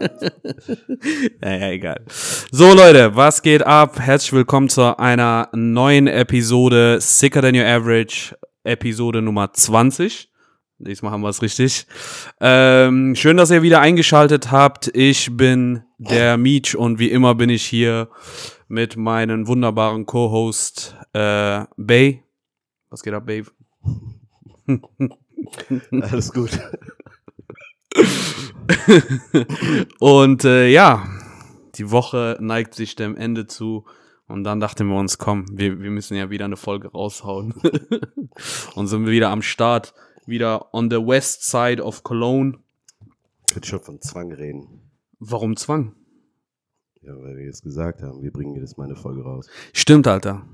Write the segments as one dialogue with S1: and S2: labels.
S1: naja, egal. So, Leute, was geht ab? Herzlich willkommen zu einer neuen Episode Sicker Than Your Average, Episode Nummer 20. Diesmal haben wir es richtig. Ähm, schön, dass ihr wieder eingeschaltet habt. Ich bin der Meech und wie immer bin ich hier mit meinem wunderbaren Co-Host äh, Bay. Was geht ab, Babe?
S2: Alles gut.
S1: und äh, ja, die Woche neigt sich dem Ende zu. Und dann dachten wir uns, komm, wir, wir müssen ja wieder eine Folge raushauen. und sind wir wieder am Start, wieder on the west side of Cologne.
S2: Ich könnte schon von Zwang reden.
S1: Warum Zwang?
S2: Ja, weil wir jetzt gesagt haben, wir bringen jedes Mal eine Folge raus.
S1: Stimmt, Alter.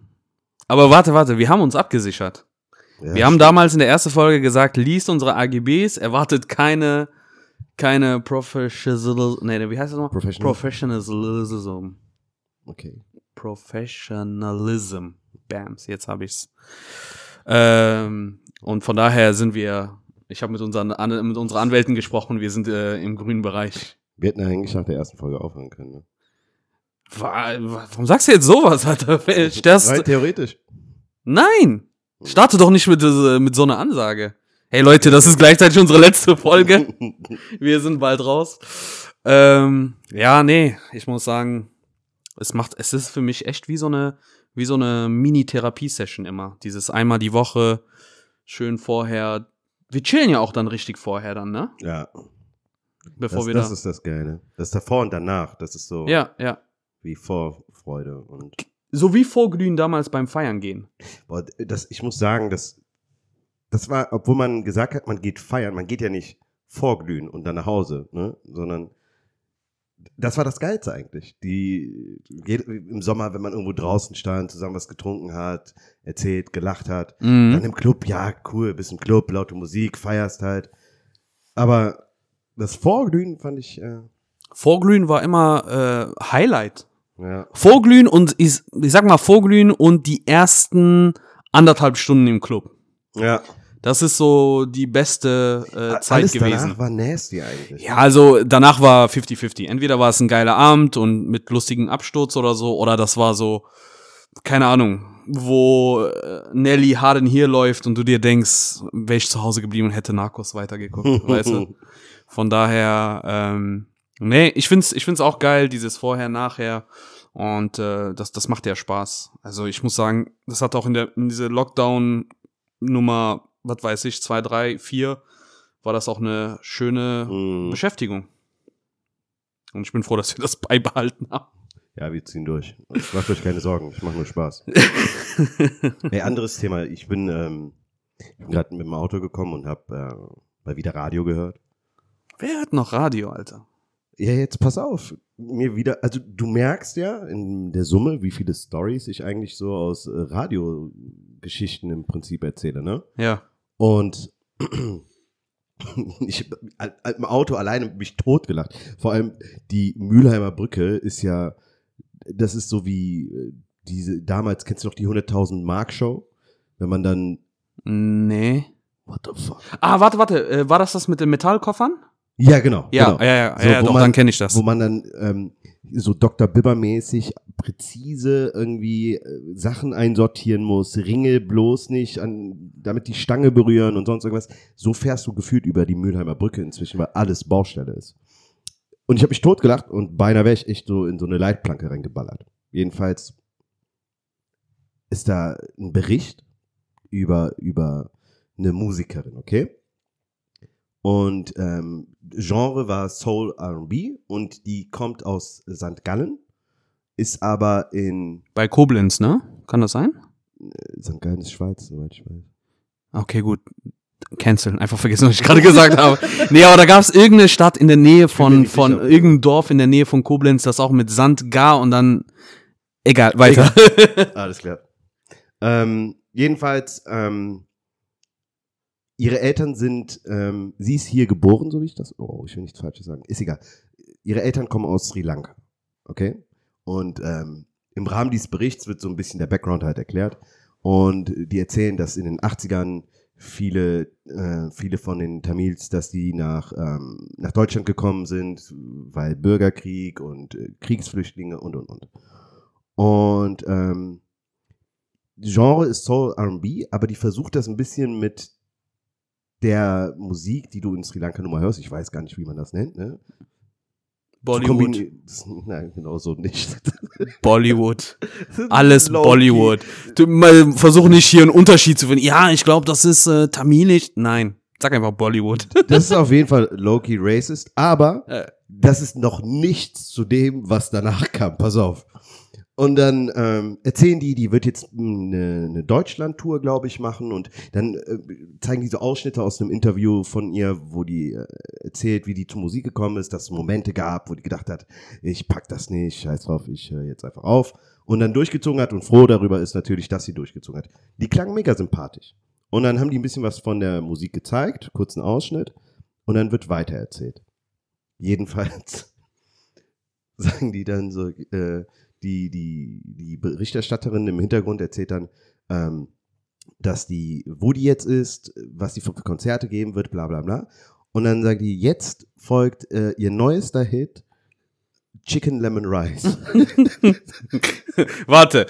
S1: Aber warte, warte, wir haben uns abgesichert.
S2: Ja,
S1: wir haben
S2: stimmt.
S1: damals in der ersten Folge gesagt, liest unsere AGBs, erwartet keine, keine professional, nee, wie heißt das nochmal?
S2: Professional.
S1: Professionalism.
S2: Okay.
S1: Professionalism. Bams, jetzt habe ich's. Ähm, und von daher sind wir, ich habe mit, unseren, mit unseren Anwälten gesprochen, wir sind äh, im grünen Bereich.
S2: Wir hätten eigentlich nach der ersten Folge aufhören können. Ne?
S1: Wa- wa- Warum sagst du jetzt sowas, Alter? Sterst,
S2: Rein theoretisch.
S1: Nein! Starte doch nicht mit, äh, mit so einer Ansage. Hey Leute, das ist gleichzeitig unsere letzte Folge. Wir sind bald raus. Ähm, ja, nee, ich muss sagen, es macht, es ist für mich echt wie so eine, wie so eine Mini-Therapie-Session immer. Dieses einmal die Woche, schön vorher. Wir chillen ja auch dann richtig vorher dann, ne?
S2: ja,
S1: Bevor
S2: das,
S1: wir
S2: das
S1: da.
S2: ist das Geile. Das davor und danach, das ist so
S1: ja, ja.
S2: wie Vorfreude. Und
S1: So wie Vorglühen damals beim Feiern gehen.
S2: boah, das, ich muss sagen, das, das war, obwohl man gesagt hat, man geht feiern, man geht ja nicht vorglühen und dann nach Hause, ne? sondern das war das Geilste eigentlich. Die, Im Sommer, wenn man irgendwo draußen stand, zusammen was getrunken hat, erzählt, gelacht hat, Dann
S1: Mhm.
S2: im Club, ja, cool, bist im Club, laute Musik, feierst halt. Aber das Vorglühen fand ich, äh,
S1: Vorglühen war immer äh, Highlight.
S2: Ja,
S1: Vorglühen und ich, ich sag mal Vorglühen und die ersten anderthalb Stunden im Club.
S2: ja.
S1: Das ist so die beste äh, Zeit
S2: Alles
S1: gewesen.
S2: danach war nasty eigentlich.
S1: Ja, also danach war 50-50. Entweder war es ein geiler Abend und mit lustigem Absturz oder so, oder das war so, keine Ahnung, wo äh, Nelly Hard in Here läuft und du dir denkst, wäre ich zu Hause geblieben und hätte Narcos weitergeguckt, weißt du? Von daher, ähm, nee, ich find's, ich find's auch geil, dieses Vorher, Nachher. Und äh, das, das macht ja Spaß. Also ich muss sagen, das hat auch in der in diese Lockdown-Nummer, was weiß ich, zwei, drei, vier, war das auch eine schöne
S2: Mm.
S1: Beschäftigung. Und ich bin froh, dass wir das beibehalten haben.
S2: Ja, wir ziehen durch. Macht euch keine Sorgen, ich mache nur Spaß. Ey, anderes Thema. Ich bin, ähm, bin gerade mit dem Auto gekommen und habe äh, mal wieder Radio gehört.
S1: Wer hat noch Radio, Alter?
S2: Ja, jetzt pass auf. Mir wieder, also du merkst ja in der Summe, wie viele Stories ich eigentlich so aus äh, Radiogeschichten im Prinzip erzähle, ne?
S1: Ja.
S2: Und ich im Auto alleine mich totgelacht. Vor allem die Mülheimer Brücke ist ja, das ist so wie äh, diese, damals kennst du noch die 100.000 Mark Show? Wenn man dann,
S1: Nee.
S2: what the fuck?
S1: Ah, warte, warte. Äh, war das das mit den Metallkoffern?
S2: Ja, genau.
S1: Ja,
S2: genau.
S1: ja, ja,
S2: So,
S1: ja, doch,
S2: man-
S1: dann kenne ich das.
S2: Wo man dann ähm, so Dr. Bibber-mäßig präzise irgendwie äh, Sachen einsortieren muss, Ringe bloß nicht, an, damit die Stange berühren und sonst irgendwas. So fährst du gefühlt über die Mülheimer Brücke inzwischen, weil alles Baustelle ist. Und ich habe mich totgelacht und beinahe wäre ich echt so in so eine Leitplanke reingeballert. Jedenfalls ist da ein Bericht über, über eine Musikerin, okay? Und ähm, Genre war Soul RB und die kommt aus St. Gallen, ist aber in
S1: Bei Koblenz, ne? Kann das sein?
S2: äh, St. Gallen ist Schweiz, soweit ich weiß.
S1: Okay, gut. Canceln. Einfach vergessen, was ich gerade gesagt habe. Nee, aber da gab es irgendeine Stadt in der Nähe von, von
S2: sicher.
S1: irgendeinem Dorf in der Nähe von Koblenz, das auch mit Sand gar und dann. Egal, weiter.
S2: Alles klar. Ähm, jedenfalls, ähm, ihre Eltern sind, ähm, sie ist hier geboren, so wie ich das, oh, ich will nichts Falsches sagen, ist egal. Ihre Eltern kommen aus Sri Lanka, okay? Und ähm, im Rahmen dieses Berichts wird so ein bisschen der Background halt erklärt. Und die erzählen, dass in den 80ern viele, äh, viele von den Tamils, dass die nach, ähm, nach Deutschland gekommen sind, weil Bürgerkrieg und äh, Kriegsflüchtlinge und und und. Und ähm, Genre ist Soul RB, aber die versucht das ein bisschen mit der Musik, die du in Sri Lanka nun mal hörst. Ich weiß gar nicht, wie man das nennt, ne?
S1: Bollywood.
S2: Nein, genau so nicht.
S1: Bollywood. Alles. Bollywood. Du, mal, versuch nicht hier einen Unterschied zu finden. Ja, ich glaube, das ist äh, tamilisch. Nein, sag einfach Bollywood.
S2: Das ist auf jeden Fall low-key racist, aber
S1: Äh.
S2: das ist noch nichts zu dem, was danach kam. Pass auf. Und dann ähm, erzählen die, die wird jetzt eine, eine Deutschland-Tour, glaube ich, machen. Und dann äh, zeigen die so Ausschnitte aus einem Interview von ihr, wo die äh, erzählt, wie die zur Musik gekommen ist, dass es Momente gab, wo die gedacht hat, ich pack das nicht, scheiß drauf, ich höre jetzt einfach auf. Und dann durchgezogen hat und froh darüber ist natürlich, dass sie durchgezogen hat. Die klang mega sympathisch. Und dann haben die ein bisschen was von der Musik gezeigt, kurzen Ausschnitt. Und dann wird weitererzählt. Jedenfalls sagen die dann so, äh, die, die, die Berichterstatterin im Hintergrund erzählt dann, ähm, dass die, wo die jetzt ist, was die für Konzerte geben wird, bla bla bla. Und dann sagt die, jetzt folgt äh, ihr neuester Hit, Chicken Lemon Rice.
S1: Warte,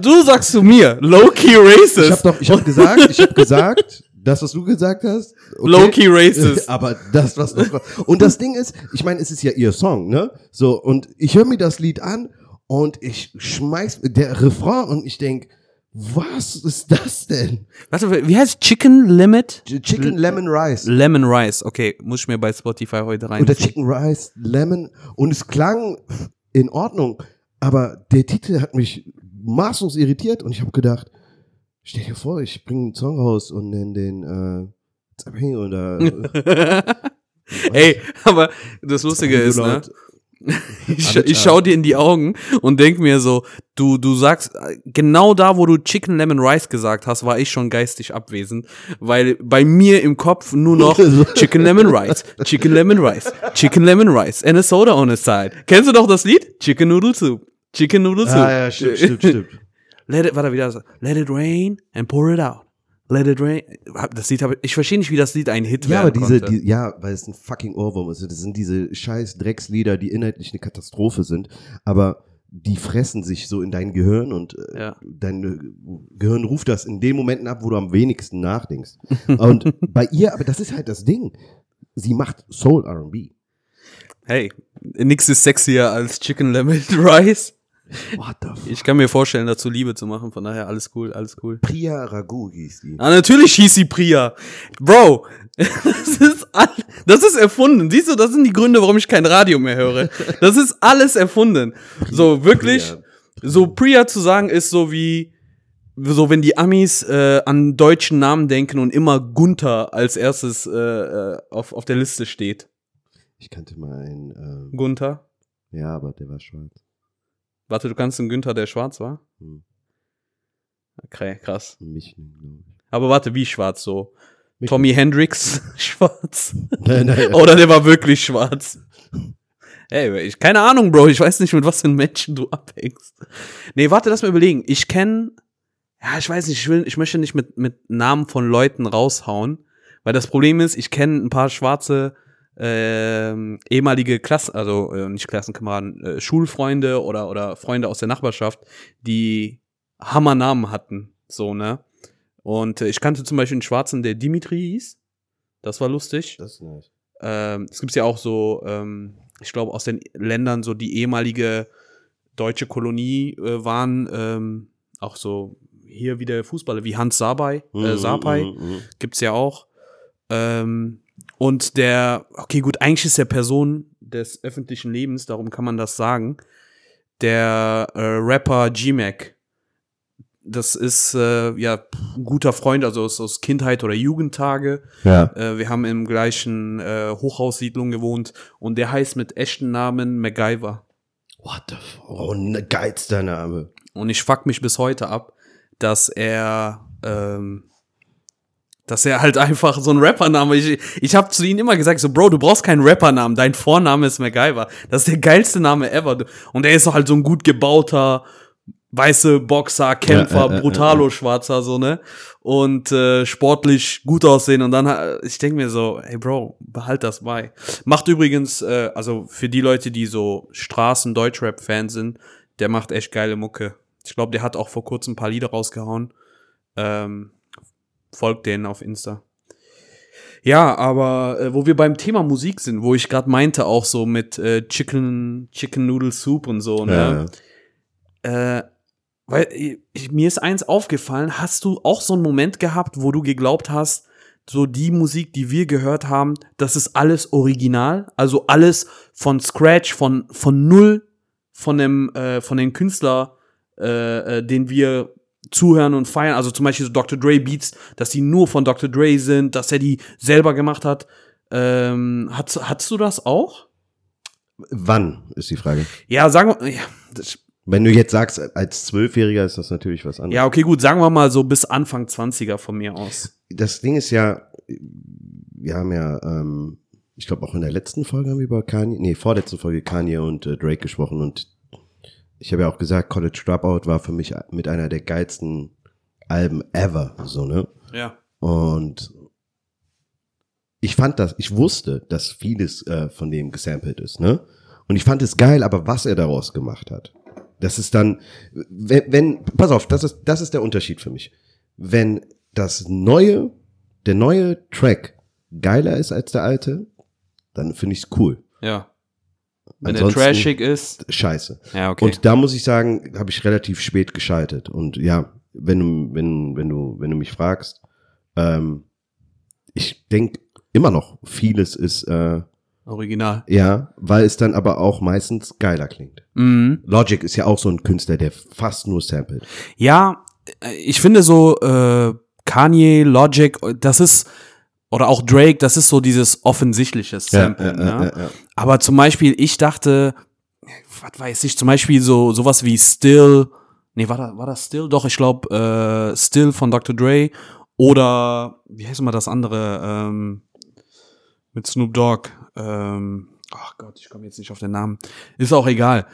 S1: du sagst zu mir, low-key
S2: Ich habe
S1: racist.
S2: doch, ich habe gesagt, ich habe gesagt, das, was du gesagt hast. okay.
S1: Low-key racist.
S2: Aber das, was noch Und das Ding ist, ich meine, es ist ja ihr Song, ne? So, und ich höre mir das Lied an und ich schmeiß der Refrain und ich denk, was ist das denn?
S1: Warte, wie heißt Chicken Limit?
S2: Ch- Chicken Lemon Rice.
S1: Lemon Rice. Okay, muss ich mir bei Spotify heute rein.
S2: Oder Chicken Rice, Lemon. Und es klang in Ordnung, aber der Titel hat mich maßlos irritiert und ich habe gedacht, stell dir vor, ich bringe einen Song raus und nenne den äh, oder
S1: Ey, aber das Lustige ist, ne? Ich,
S2: Alle
S1: ich schau dir in die Augen und denk mir so, du, du sagst, genau da, wo du Chicken Lemon Rice gesagt hast, war ich schon geistig abwesend, weil bei mir im Kopf nur noch Chicken Lemon Rice, Chicken Lemon Rice, Chicken Lemon Rice and a soda on the side. Kennst du doch das Lied? Chicken Noodle Soup. Chicken Noodle Soup.
S2: Ah, ja, stimmt, stimmt, stimmt.
S1: Let it, warte, wieder so. Let it rain and pour it out. Let it rain. Das Lied habe ich, ich verstehe nicht, wie das Lied ein Hit
S2: Ja, aber
S1: werden
S2: diese,
S1: konnte.
S2: die, ja, weil es ein fucking Ohrwurm ist. Das sind diese scheiß Dreckslieder, die inhaltlich eine Katastrophe sind, aber die fressen sich so in dein Gehirn und äh,
S1: Ja.
S2: dein äh, Gehirn ruft das in den Momenten ab, wo du am wenigsten nachdenkst. Und bei ihr, aber das ist halt das Ding. Sie macht Soul R&B.
S1: Hey, nix ist sexier als Chicken Lemon Rice.
S2: What the fuck?
S1: Ich kann mir vorstellen, dazu Liebe zu machen, von daher alles cool, alles cool.
S2: Priya Ragu hieß die.
S1: Ah, natürlich hieß sie Priya. Bro, das ist, all, das ist erfunden. Siehst du, das sind die Gründe, warum ich kein Radio mehr höre. Das ist alles erfunden. So, wirklich,
S2: Priya.
S1: so Priya zu sagen ist so wie, so wenn die Amis äh, an deutschen Namen denken und immer Gunther als erstes äh, äh, auf, auf der Liste steht.
S2: Ich kannte mal einen, ähm,
S1: Gunther?
S2: ja, aber der war schwarz.
S1: Warte, du kannst einen Günther, der schwarz war?
S2: Hm.
S1: Okay, krass.
S2: Mich, glaube ich.
S1: Aber warte, wie schwarz so?
S2: Mich-
S1: Tommy Hendrix schwarz?
S2: Nein, nein.
S1: Oder der war wirklich schwarz? Ey, ich, keine Ahnung, Bro. Ich weiß nicht, mit was für Menschen du abhängst. Nee, warte, lass mal überlegen. Ich kenne, ja, ich weiß nicht, ich, will, ich möchte nicht mit, mit Namen von Leuten raushauen, weil das Problem ist, ich kenne ein paar schwarze ähm, ehemalige Klassen, also äh, nicht Klassenkameraden, äh, Schulfreunde oder, oder Freunde aus der Nachbarschaft, die Hammernamen hatten, so, ne? Und äh, ich kannte zum Beispiel einen Schwarzen, der Dimitri hieß. Das war lustig.
S2: Das ist nice.
S1: Ähm, es gibt ja auch so, ähm, ich glaube, aus den Ländern, so die ehemalige deutsche Kolonie äh, waren, ähm, auch so hier wieder Fußballer wie Hans Sabai, äh,
S2: Mhm, mhm, mhm.
S1: gibt's ja auch. Ähm, und der, okay, gut, eigentlich ist der Person des öffentlichen Lebens, darum kann man das sagen, der äh, Rapper G-Mac. Das ist äh, ja ein guter Freund, also aus, aus Kindheit oder Jugendtage.
S2: Ja.
S1: Äh, wir haben im gleichen äh, Hochhaussiedlung gewohnt und der heißt mit echten Namen MacGyver.
S2: What the fuck? Oh, ne, geilster Name.
S1: Und ich fuck mich bis heute ab, dass er, ähm, dass er halt einfach so ein Rappername, ich, ich habe zu ihm immer gesagt, so Bro, du brauchst keinen Rappernamen, dein Vorname ist MacGyver. Das ist der geilste Name ever. Und er ist halt so ein gut gebauter, weiße Boxer, Kämpfer,
S2: Ja, ja, ja,
S1: brutalo Schwarzer, so, ne? Und äh, sportlich gut aussehen. Und dann, äh, ich denke mir so, hey Bro, behalt das bei. Macht übrigens, äh, also für die Leute, die so Straßen-Deutschrap-Fan sind, der macht echt geile Mucke. Ich glaube, der hat auch vor kurzem ein paar Lieder rausgehauen. Ähm, folgt denen auf Insta. Ja, aber äh, wo wir beim Thema Musik sind, wo ich gerade meinte, auch so mit äh, Chicken, Chicken Noodle Soup und so, ne?
S2: Ja,
S1: Äh, weil ich, mir ist eins aufgefallen, hast du auch so einen Moment gehabt, wo du geglaubt hast, so die Musik, die wir gehört haben, das ist alles original, also alles von Scratch, von von null, von dem äh, von den Künstler, äh, äh, den wir zuhören und feiern, also zum Beispiel so Dr. Dre Beats, dass die nur von Dr. Dre sind, dass er die selber gemacht hat. Ähm, hattest, hattest du das auch?
S2: Wann ist die Frage?
S1: Ja, sagen wir, ja, das,
S2: Wenn du jetzt sagst, als Zwölfjähriger ist das natürlich was anderes.
S1: Ja, okay, gut, sagen wir mal so bis Anfang 20er von mir aus.
S2: Das Ding ist ja, wir haben ja, ähm, ich glaube auch in der letzten Folge haben wir über Kanye, nee, vorletzte Folge Kanye und äh, Drake gesprochen und ich habe ja auch gesagt, College Dropout war für mich mit einer der geilsten Alben ever, so, ne?
S1: Ja.
S2: Und ich fand das, ich wusste, dass vieles äh, von dem gesampelt ist, ne? Und ich fand es geil, aber was er daraus gemacht hat, das ist dann, wenn, wenn pass auf, das ist, das ist der Unterschied für mich. Wenn das neue, der neue Track geiler ist als der alte, dann finde ich's cool.
S1: Ja. Wenn
S2: Ansonsten-
S1: der trashig ist.
S2: Scheiße.
S1: Ja, okay.
S2: Und da muss ich sagen, habe ich relativ spät geschaltet. Und ja, wenn du, wenn, wenn du, wenn du mich fragst, ähm, ich denk immer noch, vieles ist, äh,
S1: Original.
S2: ja, weil es dann aber auch meistens geiler klingt.
S1: Mhm.
S2: Logic ist ja auch so ein Künstler, der fast nur samplet.
S1: Ja, ich finde so, äh, Kanye, Logic, das ist, oder auch Drake, das ist so dieses offensichtliche Sample. ne?
S2: ja.
S1: Aber zum Beispiel, ich dachte, was weiß ich, zum Beispiel so sowas wie Still, nee, war das, war das Still? Doch, ich glaube, äh, Still von Dr. Dre oder, wie heißt mal das andere, ähm, mit Snoop Dogg, ähm, ach Gott, ich komme jetzt nicht auf den Namen, ist auch egal.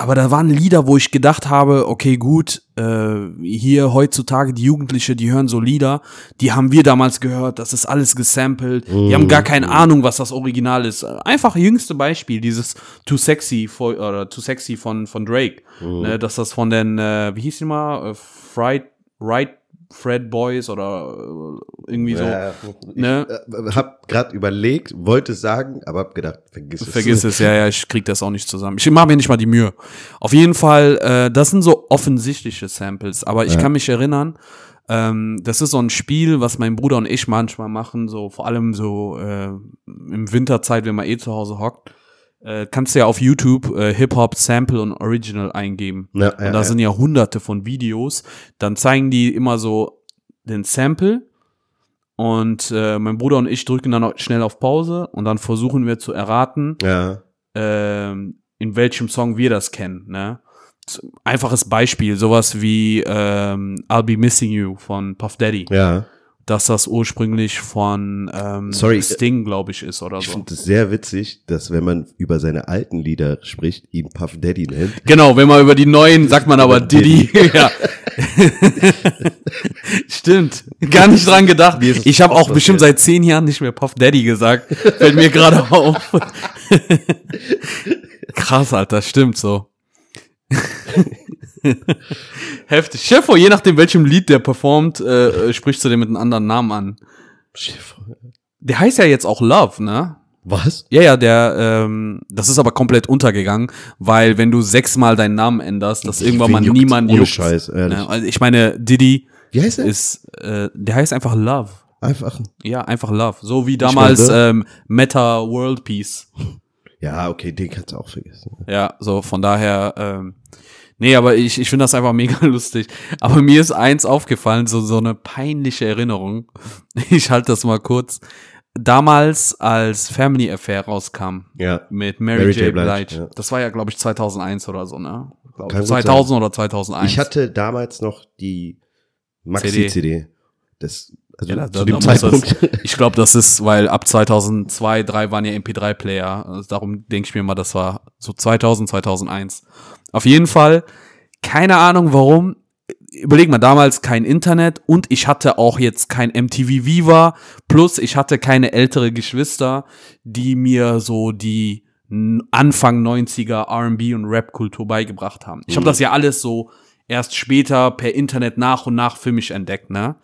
S1: Aber da waren Lieder, wo ich gedacht habe, okay, gut, äh, hier heutzutage die Jugendliche, die hören so Lieder, die haben wir damals gehört, das ist alles gesampelt, die haben gar keine Ahnung, was das Original ist. Einfach jüngste Beispiel, dieses Too Sexy von, oder Too Sexy von, von Drake, ne, dass das von den, äh, wie hieß die mal, äh, Fried, Right Fred Boys oder äh, irgendwie so.
S2: Ja, ich
S1: ne?
S2: äh, hab grad überlegt, wollte es sagen, aber hab gedacht, vergiss es.
S1: Vergiss es, ja, ja, ich krieg das auch nicht zusammen. Ich mache mir nicht mal die Mühe. Auf jeden Fall, äh, das sind so offensichtliche Samples, aber ich
S2: Ja.
S1: kann mich erinnern, ähm, das ist so ein Spiel, was mein Bruder und ich manchmal machen, so vor allem so äh, im Winterzeit, wenn man eh zu Hause hockt. Äh, kannst du ja auf YouTube äh, Hip-Hop, Sample und Original eingeben.
S2: Ja, ja,
S1: und da
S2: ja.
S1: sind ja hunderte von Videos. Dann zeigen die immer so den Sample und äh, mein Bruder und ich drücken dann schnell auf Pause und dann versuchen wir zu erraten, ähm, in welchem Song wir das kennen. Ne? Einfaches Beispiel, sowas wie ähm, I'll Be Missing You von Puff Daddy,
S2: ja.
S1: Dass das ursprünglich von ähm,
S2: Sorry,
S1: Sting, glaube ich, ist oder
S2: Ich
S1: so.
S2: finde es sehr witzig, dass wenn man über seine alten Lieder spricht, ihn Puff Daddy nennt.
S1: Genau, wenn man über die neuen sagt man aber Diddy. ja. Stimmt. Gar nicht dran gedacht. Ich habe
S2: auch
S1: bestimmt seit zehn Jahren nicht mehr Puff Daddy gesagt. Fällt mir gerade auf. Krass, Alter, stimmt so. Heftig. Chef, je nachdem, welchem Lied der performt, äh, sprichst du den mit einem anderen Namen an. Der heißt ja jetzt auch Love, ne?
S2: Was?
S1: Ja, ja, der, ähm, das ist aber komplett untergegangen, weil wenn du sechsmal deinen Namen änderst, dass irgendwann mal niemand juckt.
S2: Scheiß, ehrlich.
S1: Ne? Also ich meine, Diddy
S2: Wie heißt er?
S1: ist, äh, der heißt einfach Love.
S2: Einfach.
S1: Ja, einfach Love. So wie damals ähm, Meta World Peace.
S2: Ja, okay, den kannst du auch vergessen.
S1: Ja, so von daher, ähm, nee, aber ich, ich finde das einfach mega lustig. Aber mir ist eins aufgefallen, so, so eine peinliche Erinnerung. Ich halte das mal kurz. Damals, als Family Affair rauskam,
S2: Ja.
S1: mit Mary,
S2: Mary
S1: J.
S2: J.
S1: Blige.
S2: Blige, ja.
S1: Das war ja, glaube ich, 2001 oder so, ne? Glaub,
S2: Kann gut
S1: 2000 oder 2001.
S2: Ich hatte damals noch die Maxi-CD. Das, also
S1: Ja,
S2: zu dem
S1: muss das-
S2: Zeitpunkt.
S1: ich glaube, das ist, weil ab 2002, 3 waren ja MP3-Player. Also darum denke ich mir mal, das war so 2000, 2001. Auf jeden Fall keine Ahnung warum. Überleg mal, damals kein Internet und ich hatte auch jetzt kein MTV Viva, plus ich hatte keine ältere Geschwister, die mir so die Anfang 90er R&B und Rap-Kultur beigebracht haben. Ich habe das ja alles so erst später per Internet nach und nach für mich entdeckt, ne?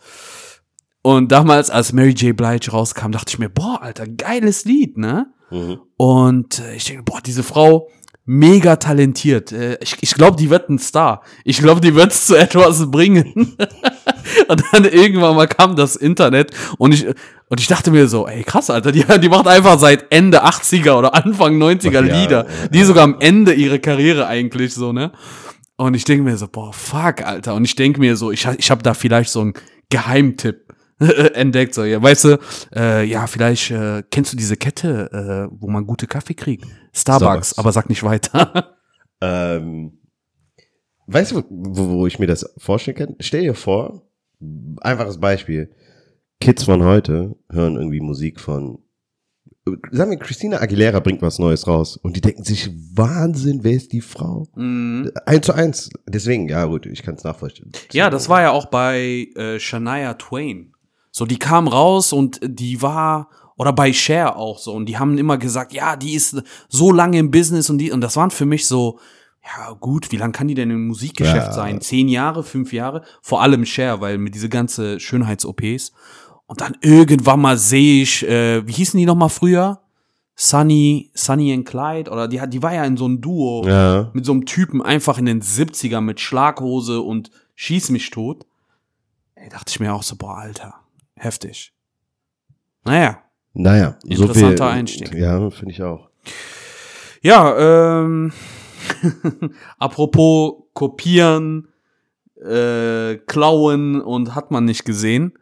S1: Und damals, als Mary J. Blige rauskam, dachte ich mir, boah, Alter, geiles Lied, ne?
S2: Mhm.
S1: Und äh, ich denke, boah, diese Frau, mega talentiert. Äh, ich ich glaube, die wird ein Star. Ich glaube, die wird es zu etwas bringen. und dann irgendwann mal kam das Internet und ich, und ich dachte mir so, ey, krass, Alter, die, die macht einfach seit Ende 80er oder Anfang 90er
S2: Ja,
S1: Lieder. Die sogar am Ende ihrer Karriere eigentlich so, ne? Und ich denke mir so, boah, fuck, Alter. Und ich denke mir so, ich, ich habe da vielleicht so einen Geheimtipp entdeckt. So, ja, weißt du, äh, ja, vielleicht äh, kennst du diese Kette, äh, wo man gute Kaffee kriegt. Starbucks,
S2: Starbucks.
S1: aber sag nicht weiter.
S2: Ähm, weißt du, wo, wo ich mir das vorstellen kann? Stell dir vor, einfaches Beispiel. Kids von heute hören irgendwie Musik von, sagen wir, Christina Aguilera bringt was Neues raus und die denken sich, Wahnsinn, wer ist die Frau?
S1: Mhm.
S2: Eins zu eins. Deswegen, ja gut, ich kann es nachvollziehen.
S1: Ja, das war ja auch bei äh, Shania Twain. So, die kam raus und die war, oder bei Cher auch so, und die haben immer gesagt, ja, die ist so lange im Business und die, und das waren für mich so, ja gut, wie lange kann die denn im Musikgeschäft
S2: Ja.
S1: sein? Zehn Jahre, fünf Jahre? Vor allem Cher, weil mit diese ganze Schönheits-OPs. Und dann irgendwann mal sehe ich, äh, wie hießen die nochmal früher? Sunny, Sunny and Clyde, oder die, hat- die war ja in so einem Duo
S2: Ja.
S1: mit so einem Typen einfach in den 70er mit Schlaghose und schieß mich tot. Ey, dachte ich mir auch so, boah, Alter, heftig. Naja,
S2: Naja, so viel.
S1: Interessanter Einstieg.
S2: Ja, finde ich auch.
S1: ja, ähm, apropos kopieren, äh, klauen und hat man nicht gesehen.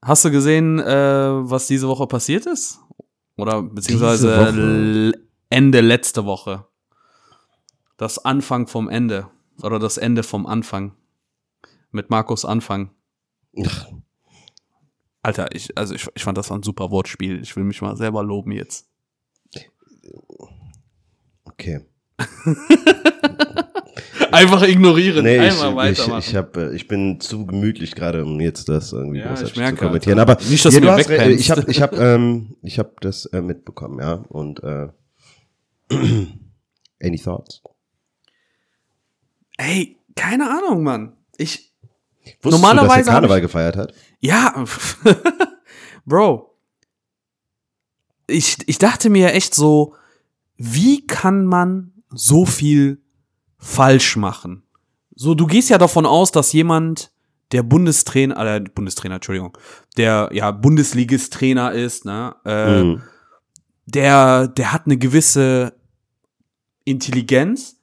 S1: Hast du gesehen, äh, was diese Woche passiert ist? Oder beziehungsweise Ende letzte Woche. Das Anfang vom Ende. Oder das Ende vom Anfang. Mit Markus Anfang.
S2: Ach,
S1: Alter, ich, also ich, ich fand das war ein super Wortspiel. Ich will mich mal selber loben jetzt.
S2: okay.
S1: Einfach ignorieren,
S2: Nee, ich,
S1: einfach
S2: ich,
S1: weitermachen.
S2: ich, hab, äh, ich bin zu gemütlich gerade, um jetzt das irgendwie
S1: Ja,
S2: großartig
S1: ich
S2: zu kommentieren.
S1: Alter.
S2: Aber
S1: Nicht, dass
S2: ja,
S1: du
S2: hast,
S1: wegpennst.
S2: ich habe ich hab, ähm, ich hab das äh, mitbekommen, ja. Und äh, any thoughts?
S1: Ey, keine Ahnung, Mann. Ich,
S2: Wusstest
S1: Normalerweise
S2: du, dass er Karneval gefeiert hat?
S1: Ja, Bro. Ich, ich dachte mir echt so, wie kann man so viel falsch machen? So, du gehst ja davon aus, dass jemand, der Bundestrainer, äh, Bundestrainer, Entschuldigung, der ja Bundesligist-Trainer ist, ne, äh,
S2: Mhm.
S1: der, der hat eine gewisse Intelligenz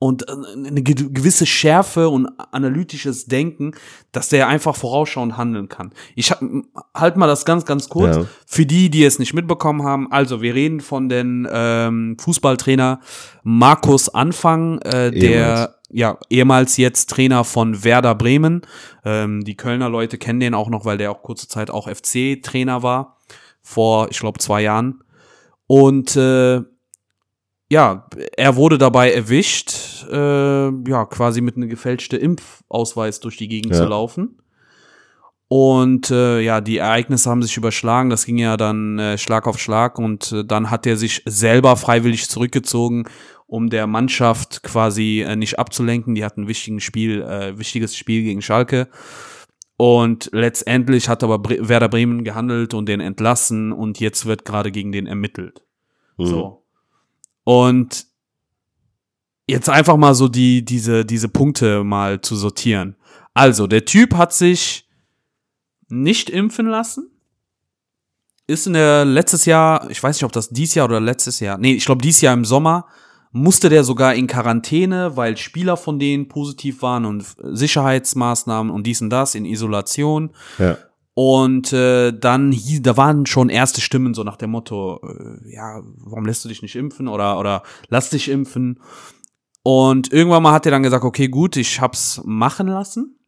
S1: und äh, eine ge- gewisse Schärfe und analytisches Denken, dass der einfach vorausschauend handeln kann. Ich hab, halt mal das ganz, ganz kurz.
S2: Ja.
S1: Für die, die es nicht mitbekommen haben, also wir reden von den ähm, Fußballtrainer Markus Anfang, äh, der
S2: Ehemals.
S1: ja ehemals jetzt Trainer von Werder Bremen. Ähm, die Kölner Leute kennen den auch noch, weil der auch kurze Zeit auch FC-Trainer war vor, ich glaube, zwei Jahren. Und äh, ja, er wurde dabei erwischt, äh, ja, quasi mit einem gefälschten Impfausweis durch die Gegend
S2: Ja.
S1: zu laufen. Und äh, ja, die Ereignisse haben sich überschlagen. Das ging ja dann äh, Schlag auf Schlag und äh, dann hat er sich selber freiwillig zurückgezogen, um der Mannschaft quasi äh, nicht abzulenken. Die hatten ein wichtiges Spiel, äh, wichtiges Spiel gegen Schalke. Und letztendlich hat aber Bre Werder Bremen gehandelt und den entlassen und jetzt wird gerade gegen den ermittelt.
S2: Mhm.
S1: So. Und jetzt einfach mal so die, diese, diese Punkte mal zu sortieren. Also, der Typ hat sich nicht impfen lassen. Ist in der letztes Jahr, ich weiß nicht, ob das dieses Jahr oder letztes Jahr, nee, ich glaube dieses Jahr im Sommer, musste der sogar in Quarantäne, weil Spieler von denen positiv waren und Sicherheitsmaßnahmen und dies und das in Isolation.
S2: Ja.
S1: Und äh, dann hieß, da waren schon erste Stimmen so nach dem Motto, äh, ja, warum lässt du dich nicht impfen oder oder lass dich impfen. Und irgendwann mal hat er dann gesagt, okay, gut, ich hab's machen lassen.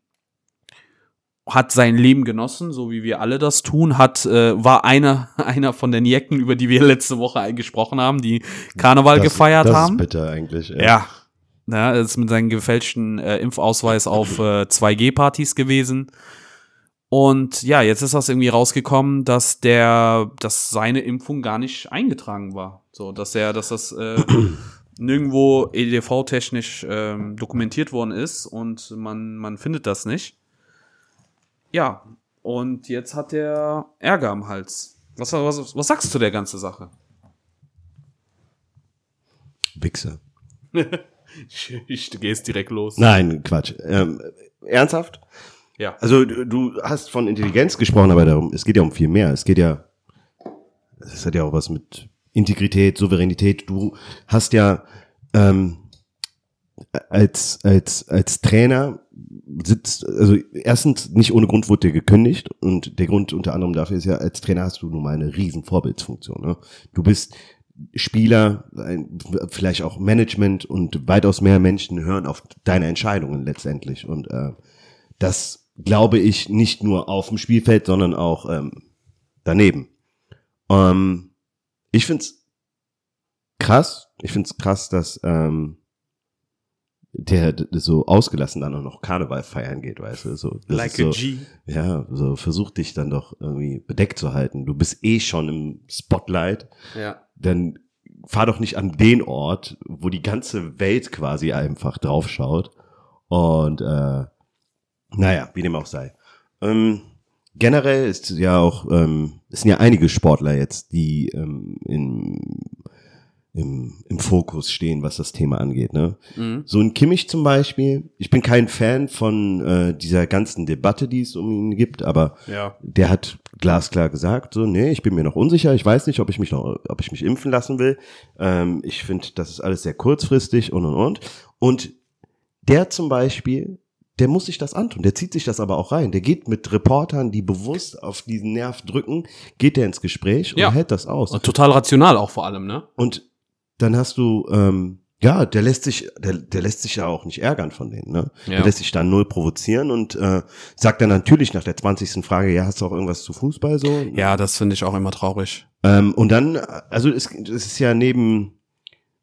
S1: Hat sein Leben genossen, so wie wir alle das tun, hat äh, war einer einer von den Jecken, über die wir letzte Woche gesprochen haben, die Karneval
S2: Das-
S1: gefeiert
S2: das
S1: haben.
S2: Ist bitter eigentlich.
S1: Ja. Ja, er ist mit seinem gefälschten äh, Impfausweis auf äh, 2G-Partys gewesen. Und ja, jetzt ist das irgendwie rausgekommen, dass der, dass seine Impfung gar nicht eingetragen war. So, dass er, dass das äh, nirgendwo EDV-technisch ähm, dokumentiert worden ist und man, man findet das nicht. Ja, und jetzt hat er Ärger am Hals. Was, was, was sagst du zu der ganzen Sache?
S2: Wichser.
S1: ich, ich gehst direkt los.
S2: Nein, Quatsch. Ähm, ernsthaft?
S1: Ja.
S2: Also du, hast von Intelligenz gesprochen, aber darum, es geht ja um viel mehr. Es geht ja, es hat ja auch was mit Integrität, Souveränität. Du hast ja ähm, als als als Trainer sitzt, also erstens nicht ohne Grund wurde dir gekündigt und der Grund unter anderem dafür ist ja, als Trainer hast du nun mal eine riesen Vorbildsfunktion. Ne? Du bist Spieler, vielleicht auch Management und weitaus mehr Menschen hören auf deine Entscheidungen letztendlich und äh, das glaube ich nicht nur auf dem Spielfeld, sondern auch ähm, daneben. Ähm, ich find's krass, ich find's krass, dass ähm, der so ausgelassen dann auch noch Karneval feiern geht, weißt du, so.
S1: like
S2: ist so,
S1: a G.
S2: Ja, so versuch dich dann doch irgendwie bedeckt zu halten. Du bist eh schon im Spotlight,
S1: Ja.
S2: dann fahr doch nicht an den Ort, wo die ganze Welt quasi einfach draufschaut. Und äh, naja, wie dem auch sei. Ähm, generell ist ja auch, ähm, es sind ja einige Sportler jetzt, die ähm, in, im, im Fokus stehen, was das Thema angeht. Ne?
S1: Mhm.
S2: So ein Kimmich zum Beispiel, ich bin kein Fan von äh, dieser ganzen Debatte, die es um ihn gibt, aber
S1: Ja.
S2: der hat glasklar gesagt, so, nee, ich bin mir noch unsicher, ich weiß nicht, ob ich mich noch, ob ich mich impfen lassen will. Ähm, ich finde, das ist alles sehr kurzfristig und und und. Und der zum Beispiel, der muss sich das antun, der zieht sich das aber auch rein. Der geht mit Reportern, die bewusst auf diesen Nerv drücken, geht der ins Gespräch und
S1: Ja.
S2: hält das aus.
S1: Und total rational auch vor allem, ne?
S2: Und dann hast du, ähm, ja, der lässt sich, der, der lässt sich ja auch nicht ärgern von denen, ne?
S1: Ja.
S2: Der lässt sich dann null provozieren und äh, sagt dann natürlich nach der 20. Frage, ja, hast du auch irgendwas zu Fußball so?
S1: Ja, das finde ich auch immer traurig.
S2: Ähm, und dann, also es, es ist ja neben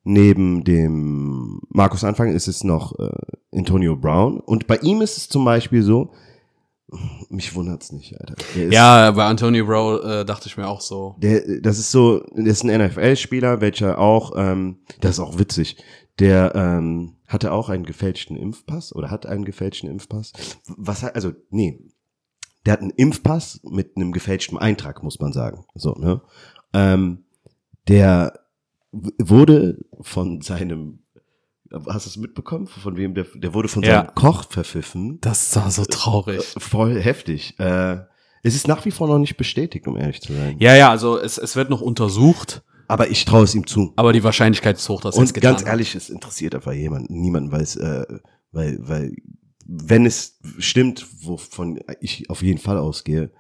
S2: neben dem Markus Anfang ist es noch äh, Antonio Brown und bei ihm ist es zum Beispiel so, mich wundert's nicht, Alter.
S1: Ja, bei Antonio Bro äh, dachte ich mir auch so.
S2: Der, das ist so, der ist ein NFL-Spieler, welcher auch, ähm, das ist auch witzig, der ähm, hatte auch einen gefälschten Impfpass oder hat einen gefälschten Impfpass. Was hat, also, nee, der hat einen Impfpass mit einem gefälschten Eintrag, muss man sagen. So, ne? Ähm, der wurde von seinem, hast du es mitbekommen? Von wem? Der, der wurde von
S1: Ja.
S2: seinem Koch verpfiffen.
S1: Das war so traurig.
S2: Voll heftig. Äh, es ist nach wie vor noch nicht bestätigt, um ehrlich zu sein.
S1: Ja, ja, also es, es wird noch untersucht,
S2: Aber ich traue es ihm zu.
S1: aber die Wahrscheinlichkeit ist hoch, dass er es
S2: Und
S1: getan
S2: ganz ehrlich, es interessiert einfach jemanden, niemanden, weil es, äh, weil, weil, wenn es stimmt, wovon ich auf jeden Fall ausgehe,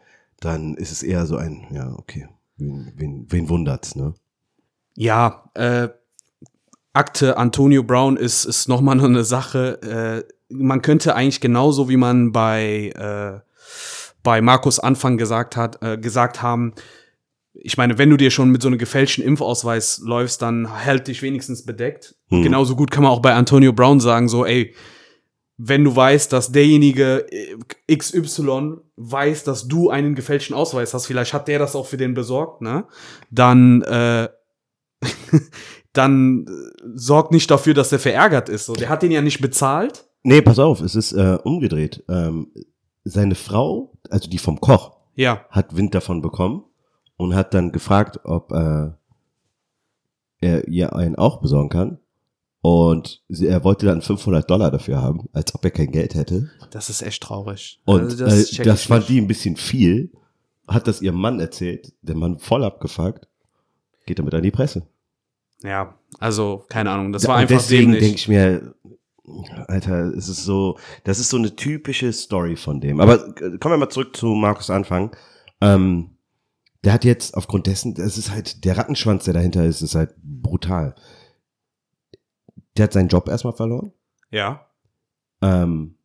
S2: dann ist es eher so ein, ja, okay, wen, wen, wen wundert's, ne?
S1: Ja, äh, Akte Antonio Brown ist, ist nochmal noch eine Sache. Äh, man könnte eigentlich genauso wie man bei, äh, bei Markus Anfang gesagt hat, äh, gesagt haben, ich meine, wenn du dir schon mit so einem gefälschten Impfausweis läufst, dann hält dich wenigstens bedeckt.
S2: Hm.
S1: Genauso gut kann man auch bei Antonio Brown sagen, so, ey, wenn du weißt, dass derjenige äh, XY weiß, dass du einen gefälschten Ausweis hast, vielleicht hat der das auch für den besorgt, ne? Dann, äh, dann äh, sorgt nicht dafür, dass der verärgert ist. So, der hat den ja nicht bezahlt.
S2: Nee, pass auf, es ist äh, umgedreht. Ähm, seine Frau, also die vom Koch,
S1: Ja.
S2: hat Wind davon bekommen und hat dann gefragt, ob äh, er ihr einen auch besorgen kann. Und sie, er wollte dann 500 Dollar dafür haben, als ob er kein Geld hätte.
S1: Das ist echt traurig.
S2: Und
S1: Also
S2: das, äh, das fand
S1: nicht.
S2: die ein bisschen viel, hat das ihrem Mann erzählt, der Mann voll abgefuckt, geht damit an die Presse.
S1: Ja, also, keine Ahnung. Das war
S2: und
S1: einfach
S2: deswegen denke ich mir, Alter, es ist so, das ist so eine typische Story von dem. Aber äh, kommen wir mal zurück zu Markus Anfang. Ähm, der hat jetzt aufgrund dessen, das ist halt, der Rattenschwanz, der dahinter ist, ist halt brutal. Der hat seinen Job erstmal verloren.
S1: Ja.
S2: Ähm,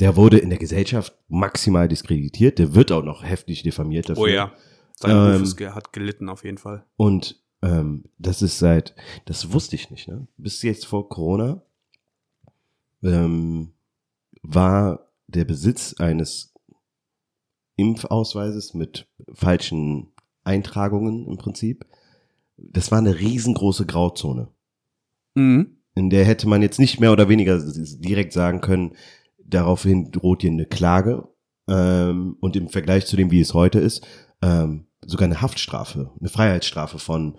S2: der wurde in der Gesellschaft maximal diskreditiert. Der wird auch noch heftig diffamiert dafür.
S1: Oh ja. Sein
S2: Ähm,
S1: Ruf ist, ge- hat gelitten auf jeden Fall.
S2: Und ähm, das ist seit, das wusste ich nicht, ne? Bis jetzt vor Corona ähm, war der Besitz eines Impfausweises mit falschen Eintragungen im Prinzip. Das war eine riesengroße Grauzone.
S1: Mhm.
S2: In der hätte man jetzt nicht mehr oder weniger direkt sagen können, daraufhin droht dir eine Klage. Ähm, und im Vergleich zu dem, wie es heute ist, ähm, sogar eine Haftstrafe, eine Freiheitsstrafe von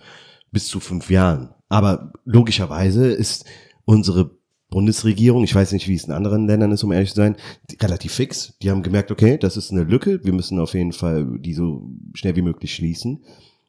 S2: bis zu fünf Jahren. Aber logischerweise ist unsere Bundesregierung, ich weiß nicht, wie es in anderen Ländern ist, um ehrlich zu sein, relativ fix. Die haben gemerkt, okay, das ist eine Lücke, wir müssen auf jeden Fall die so schnell wie möglich schließen.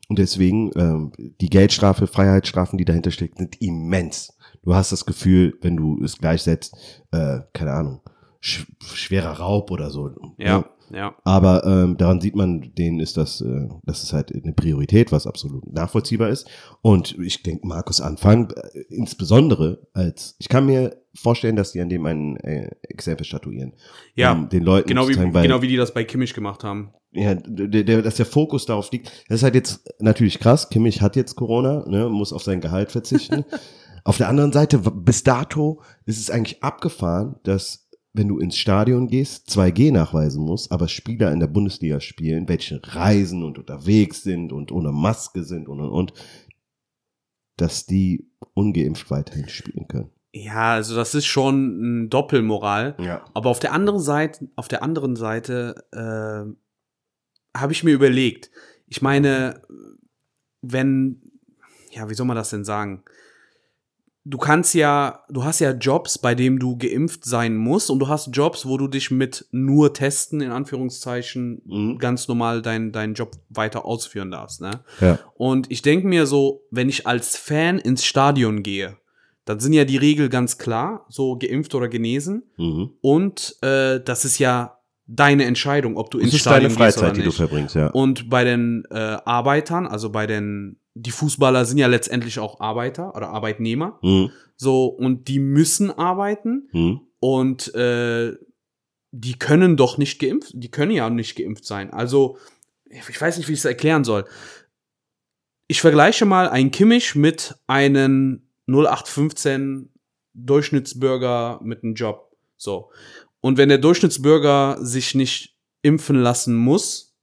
S2: Und deswegen, ähm, die Geldstrafe, Freiheitsstrafen, die dahinter stecken, sind immens. Du hast das Gefühl, wenn du es gleichsetzt, äh, keine Ahnung, sch schwerer Raub oder so.
S1: Ja, ja.
S2: Aber ähm, daran sieht man, denen ist das, äh, das ist halt eine Priorität, was absolut nachvollziehbar ist. Und ich denke, Markus Anfang, äh, insbesondere als, ich kann mir vorstellen, dass die an dem ein äh, Exempel statuieren.
S1: Ja,
S2: um den Leuten
S1: Genau wie,
S2: weil,
S1: genau wie die das bei Kimmich gemacht haben.
S2: ja, der, der, dass der Fokus darauf liegt. Das ist halt jetzt natürlich krass. Kimmich hat jetzt Corona, ne, muss auf sein Gehalt verzichten. auf der anderen Seite, bis dato ist es eigentlich abgefahren, dass wenn du ins Stadion gehst, 2G nachweisen musst, aber Spieler in der Bundesliga spielen, welche reisen und unterwegs sind und ohne Maske sind und und und, dass die ungeimpft weiterhin spielen können.
S1: Ja, also das ist schon ein Doppelmoral.
S2: Ja.
S1: Aber auf der anderen Seite, auf der anderen Seite äh, habe ich mir überlegt. Ich meine, wenn, ja, wie soll man das denn sagen? Du kannst ja, du hast ja Jobs, bei denen du geimpft sein musst, und du hast Jobs, wo du dich mit nur Testen in Anführungszeichen
S2: Mhm.
S1: ganz normal deinen deinen Job weiter ausführen darfst. Ne?
S2: Ja.
S1: Und ich denke mir so, wenn ich als Fan ins Stadion gehe, dann sind ja die Regeln ganz klar, so geimpft oder genesen.
S2: Mhm.
S1: Und äh, das ist ja deine Entscheidung, ob du
S2: Das
S1: ins Stadion
S2: deine
S1: gehst oder
S2: Freizeit, die du
S1: nicht.
S2: verbringst, ja.
S1: Und bei den äh, Arbeitern, also bei den, die Fußballer sind ja letztendlich auch Arbeiter oder Arbeitnehmer.
S2: Mhm.
S1: So, und die müssen arbeiten
S2: Mhm.
S1: und äh, die können doch nicht geimpft, die können ja nicht geimpft sein. Also, ich weiß nicht, wie ich es erklären soll. Ich vergleiche mal einen Kimmich mit einem 0815 Durchschnittsbürger mit einem Job. So. Und wenn der Durchschnittsbürger sich nicht impfen lassen muss,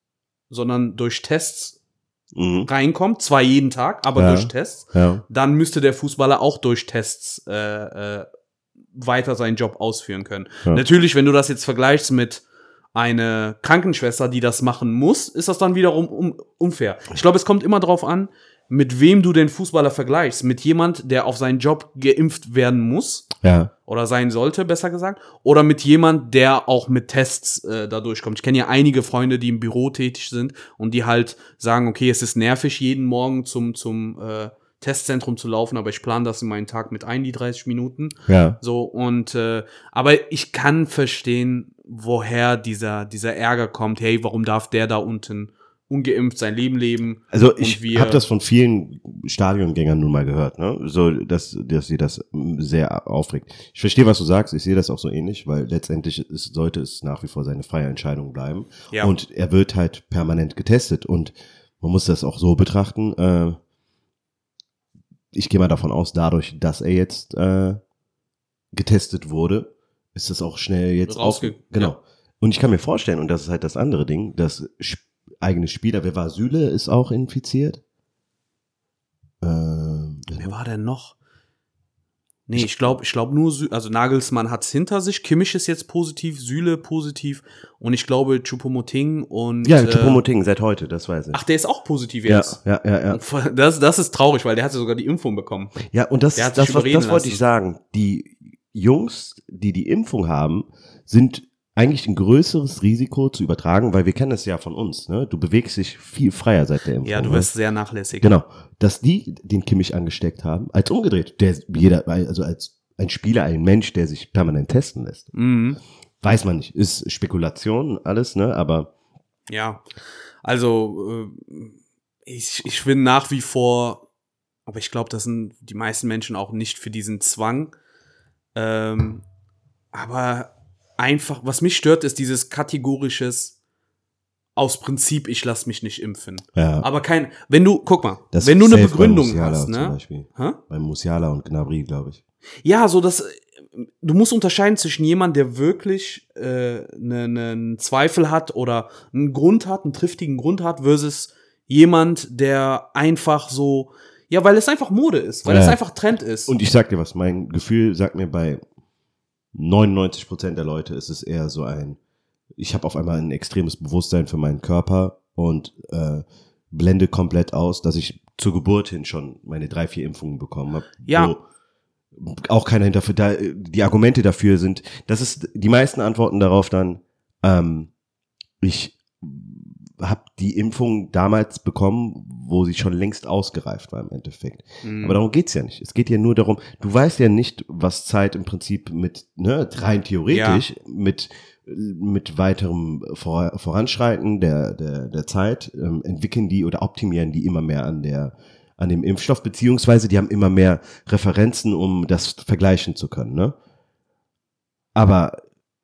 S1: sondern durch Tests
S2: Mhm.
S1: reinkommt, zwar jeden Tag, aber
S2: Ja.
S1: durch Tests,
S2: Ja.
S1: dann müsste der Fußballer auch durch Tests äh, äh, weiter seinen Job ausführen können.
S2: Ja.
S1: Natürlich, wenn du das jetzt vergleichst mit einer Krankenschwester, die das machen muss, ist das dann wiederum um, unfair. Ich glaube, es kommt immer darauf an, mit wem du den Fußballer vergleichst. Mit jemand, der auf seinen Job geimpft werden muss
S2: Ja.
S1: oder sein sollte, besser gesagt, oder mit jemand, der auch mit Tests äh, da durchkommt. Ich kenne ja einige Freunde, die im Büro tätig sind und die halt sagen, okay, es ist nervig, jeden Morgen zum, zum äh, Testzentrum zu laufen, aber ich plane das in meinen Tag mit ein, die 30 Minuten.
S2: Ja.
S1: So, und äh, aber ich kann verstehen, woher dieser, dieser Ärger kommt, hey, warum darf der da unten ungeimpft sein Leben leben?
S2: Also ich habe das von vielen Stadiongängern nun mal gehört, ne? So, dass, dass sie das sehr aufregt. Ich verstehe, was du sagst. Ich sehe das auch so ähnlich, weil letztendlich ist, sollte es nach wie vor seine freie Entscheidung bleiben.
S1: Ja.
S2: Und er wird halt permanent getestet. Und man muss das auch so betrachten. Äh, ich gehe mal davon aus, dadurch, dass er jetzt äh, getestet wurde, ist das auch schnell jetzt
S1: Rausge-
S2: auf, Genau.
S1: ja.
S2: Und ich kann mir vorstellen, und das ist halt das andere Ding, dass Sp- eigene Spieler, wer war Süle, ist auch infiziert. Ähm,
S1: Wer war denn noch? Nee, ich glaube, ich glaube nur, Sü also Nagelsmann hat's hinter sich, Kimmich ist jetzt positiv, Süle positiv und ich glaube Choupo-Moting und
S2: ja,
S1: äh,
S2: Choupo-Moting seit heute, das weiß ich.
S1: Ach, der ist auch positiv
S2: ja,
S1: jetzt.
S2: ja, ja, ja.
S1: Das, das ist traurig, weil der hatte sogar die Impfung bekommen.
S2: Ja, und das,
S1: hat
S2: das, was, das wollte ich sagen. Die Jungs, die die Impfung haben, sind eigentlich ein größeres Risiko zu übertragen, weil wir kennen es ja von uns. Ne? Du bewegst dich viel freier seit der Impfung.
S1: Ja, du
S2: ne?
S1: wirst sehr nachlässig.
S2: Genau. Dass die den Kimmich angesteckt haben, als umgedreht. Der, jeder, also als ein Spieler, ein Mensch, der sich permanent testen lässt.
S1: Mhm.
S2: Weiß man nicht. Ist Spekulation, alles, ne? Aber
S1: Ja, also äh, ich, ich bin nach wie vor, aber ich glaube, das sind die meisten Menschen auch nicht für diesen Zwang. Ähm, aber einfach, was mich stört, ist dieses kategorisches aus Prinzip, ich lass mich nicht impfen.
S2: ja.
S1: Aber kein, wenn du, guck mal,
S2: Das
S1: wenn du eine Begründung hast,
S2: Zum
S1: ne?
S2: Beispiel.
S1: Hä?
S2: Bei Musiala und Gnabry, glaube ich.
S1: Ja, so das, du musst unterscheiden zwischen jemand, der wirklich äh, ne, ne, einen Zweifel hat oder einen Grund hat, einen triftigen Grund hat, versus jemand, der einfach so, ja, weil es einfach Mode ist, weil
S2: Ja.
S1: es einfach Trend ist.
S2: Und ich sag dir was, mein Gefühl sagt mir bei 99 Prozent der Leute ist es eher so ein, ich habe auf einmal ein extremes Bewusstsein für meinen Körper und äh, blende komplett aus, dass ich zur Geburt hin schon meine drei, vier Impfungen bekommen habe.
S1: Ja.
S2: Wo auch keiner hinter, da, die Argumente dafür sind, das ist die meisten Antworten darauf dann, ähm, ich habe die Impfung damals bekommen, wo sie schon längst ausgereift war im Endeffekt.
S1: Mhm.
S2: Aber darum geht's ja nicht. Es geht ja nur darum, du weißt ja nicht, was Zeit im Prinzip mit, ne, rein theoretisch, mit, mit weiterem Vor Voranschreiten der, der, der Zeit, ähm, entwickeln die oder optimieren die immer mehr an der, an dem Impfstoff, beziehungsweise die haben immer mehr Referenzen, um das vergleichen zu können, ne? Aber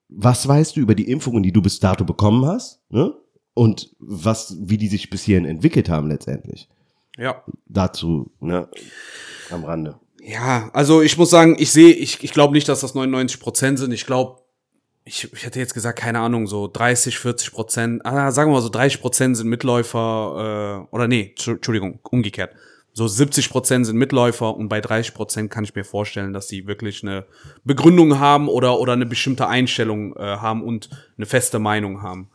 S2: was weißt du über die Impfungen, die du bis dato bekommen hast, ne? Und was, wie die sich bis hierhin entwickelt haben letztendlich?
S1: ja.
S2: Dazu, ne? Am Rande.
S1: Ja, also ich muss sagen, ich sehe, ich, ich glaube nicht, dass das 99 Prozent sind. Ich glaube, ich, ich hätte jetzt gesagt, keine Ahnung, so 30, 40 Prozent, ah, sagen wir mal so 30 Prozent sind Mitläufer, äh, oder nee, Entschu- Entschuldigung, umgekehrt. So 70 Prozent sind Mitläufer und bei 30 Prozent kann ich mir vorstellen, dass sie wirklich eine Begründung haben oder, oder eine bestimmte Einstellung äh, haben und eine feste Meinung haben.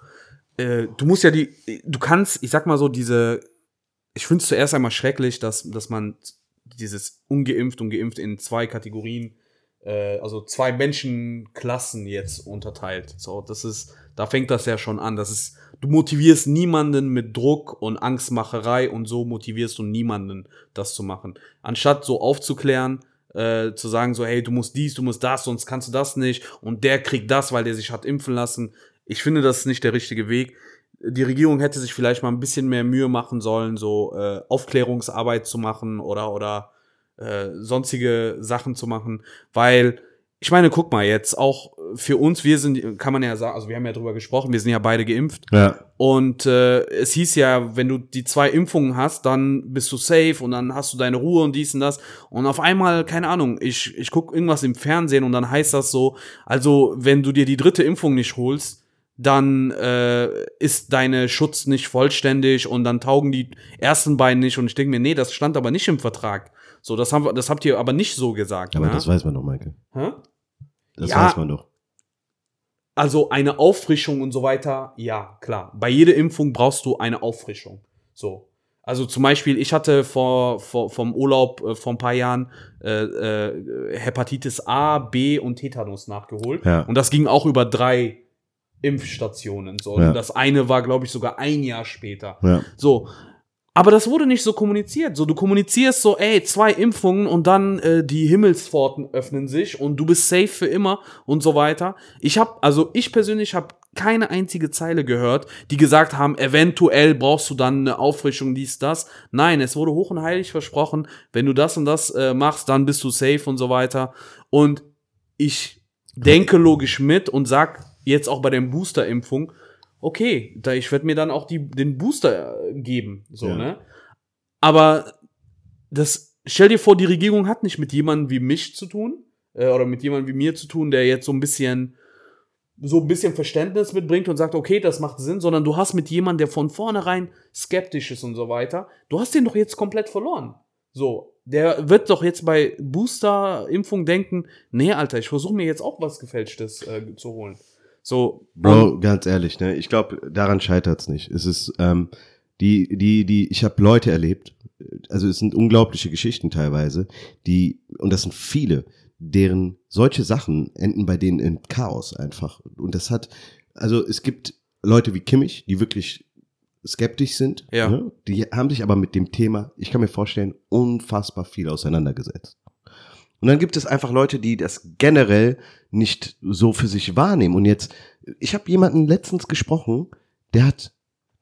S1: Äh, du musst ja die, du kannst, ich sag mal so, diese, ich finde es zuerst einmal schrecklich, dass, dass man dieses ungeimpft und geimpft in zwei Kategorien, äh, also zwei Menschenklassen jetzt unterteilt. So, das ist, da fängt das ja schon an. Das ist, du motivierst niemanden mit Druck und Angstmacherei und so motivierst du niemanden, das zu machen. Anstatt so aufzuklären, äh, zu sagen so, hey, du musst dies, du musst das, sonst kannst du das nicht und der kriegt das, weil der sich hat impfen lassen. Ich finde, das ist nicht der richtige Weg. Die Regierung hätte sich vielleicht mal ein bisschen mehr Mühe machen sollen, so äh, Aufklärungsarbeit zu machen oder oder äh, sonstige Sachen zu machen, weil ich meine, guck mal jetzt auch für uns, wir sind, kann man ja sagen, also wir haben ja drüber gesprochen, wir sind ja beide geimpft
S2: Ja.
S1: und äh, es hieß ja, wenn du die zwei Impfungen hast, dann bist du safe und dann hast du deine Ruhe und dies und das. Und auf einmal, keine Ahnung, ich, ich gucke irgendwas im Fernsehen und dann heißt das so, also wenn du dir die dritte Impfung nicht holst, dann äh, ist deine Schutz nicht vollständig und dann taugen die ersten beiden nicht. Und ich denke mir, nee, das stand aber nicht im Vertrag. So, das, haben wir, das habt ihr aber nicht so gesagt.
S2: Aber
S1: ne?
S2: das weiß man doch, Michael.
S1: Hä?
S2: Das
S1: Ja.
S2: weiß man doch.
S1: Also eine Auffrischung und so weiter, ja, klar. Bei jeder Impfung brauchst du eine Auffrischung. So. Also zum Beispiel, ich hatte vor, vor vom Urlaub äh, vor ein paar Jahren äh, äh, Hepatitis A, B und Tetanus nachgeholt.
S2: Ja.
S1: Und das ging auch über drei Impfstationen. So.
S2: Ja.
S1: Das eine war, glaube ich, sogar ein Jahr später.
S2: Ja.
S1: So. Aber das wurde nicht so kommuniziert. So, du kommunizierst so, ey, zwei Impfungen und dann äh, die Himmelspforten öffnen sich und du bist safe für immer und so weiter. Ich habe, also ich persönlich habe keine einzige Zeile gehört, die gesagt haben, eventuell brauchst du dann eine Auffrischung, dies, das. Nein, es wurde hoch und heilig versprochen, wenn du das und das äh, machst, dann bist du safe und so weiter. Und ich denke logisch mit und sag jetzt auch bei der Booster-Impfung, okay, da ich werde mir dann auch die, den Booster äh, geben, so,
S2: Ja.
S1: ne? Aber das, stell dir vor, die Regierung hat nicht mit jemandem wie mich zu tun, äh, oder mit jemandem wie mir zu tun, der jetzt so ein bisschen, so ein bisschen Verständnis mitbringt und sagt, okay, das macht Sinn, sondern du hast mit jemandem, der von vornherein skeptisch ist und so weiter, du hast den doch jetzt komplett verloren. So, der wird doch jetzt bei Booster-Impfung denken, nee, Alter, ich versuche mir jetzt auch was Gefälschtes äh, zu holen. So,
S2: Bro, ganz ehrlich, ne? Ich glaube, daran scheitert's nicht. Es ist ähm, die, die, die. Ich habe Leute erlebt. Also es sind unglaubliche Geschichten teilweise, die und das sind viele, deren solche Sachen enden bei denen in Chaos einfach. Und das hat, also es gibt Leute wie Kimmich, die wirklich skeptisch sind.
S1: Ja.
S2: Ne? Die haben sich aber mit dem Thema, ich kann mir vorstellen, unfassbar viel auseinandergesetzt. Und dann gibt es einfach Leute, die das generell nicht so für sich wahrnehmen. Und jetzt, ich habe jemanden letztens gesprochen, der hat,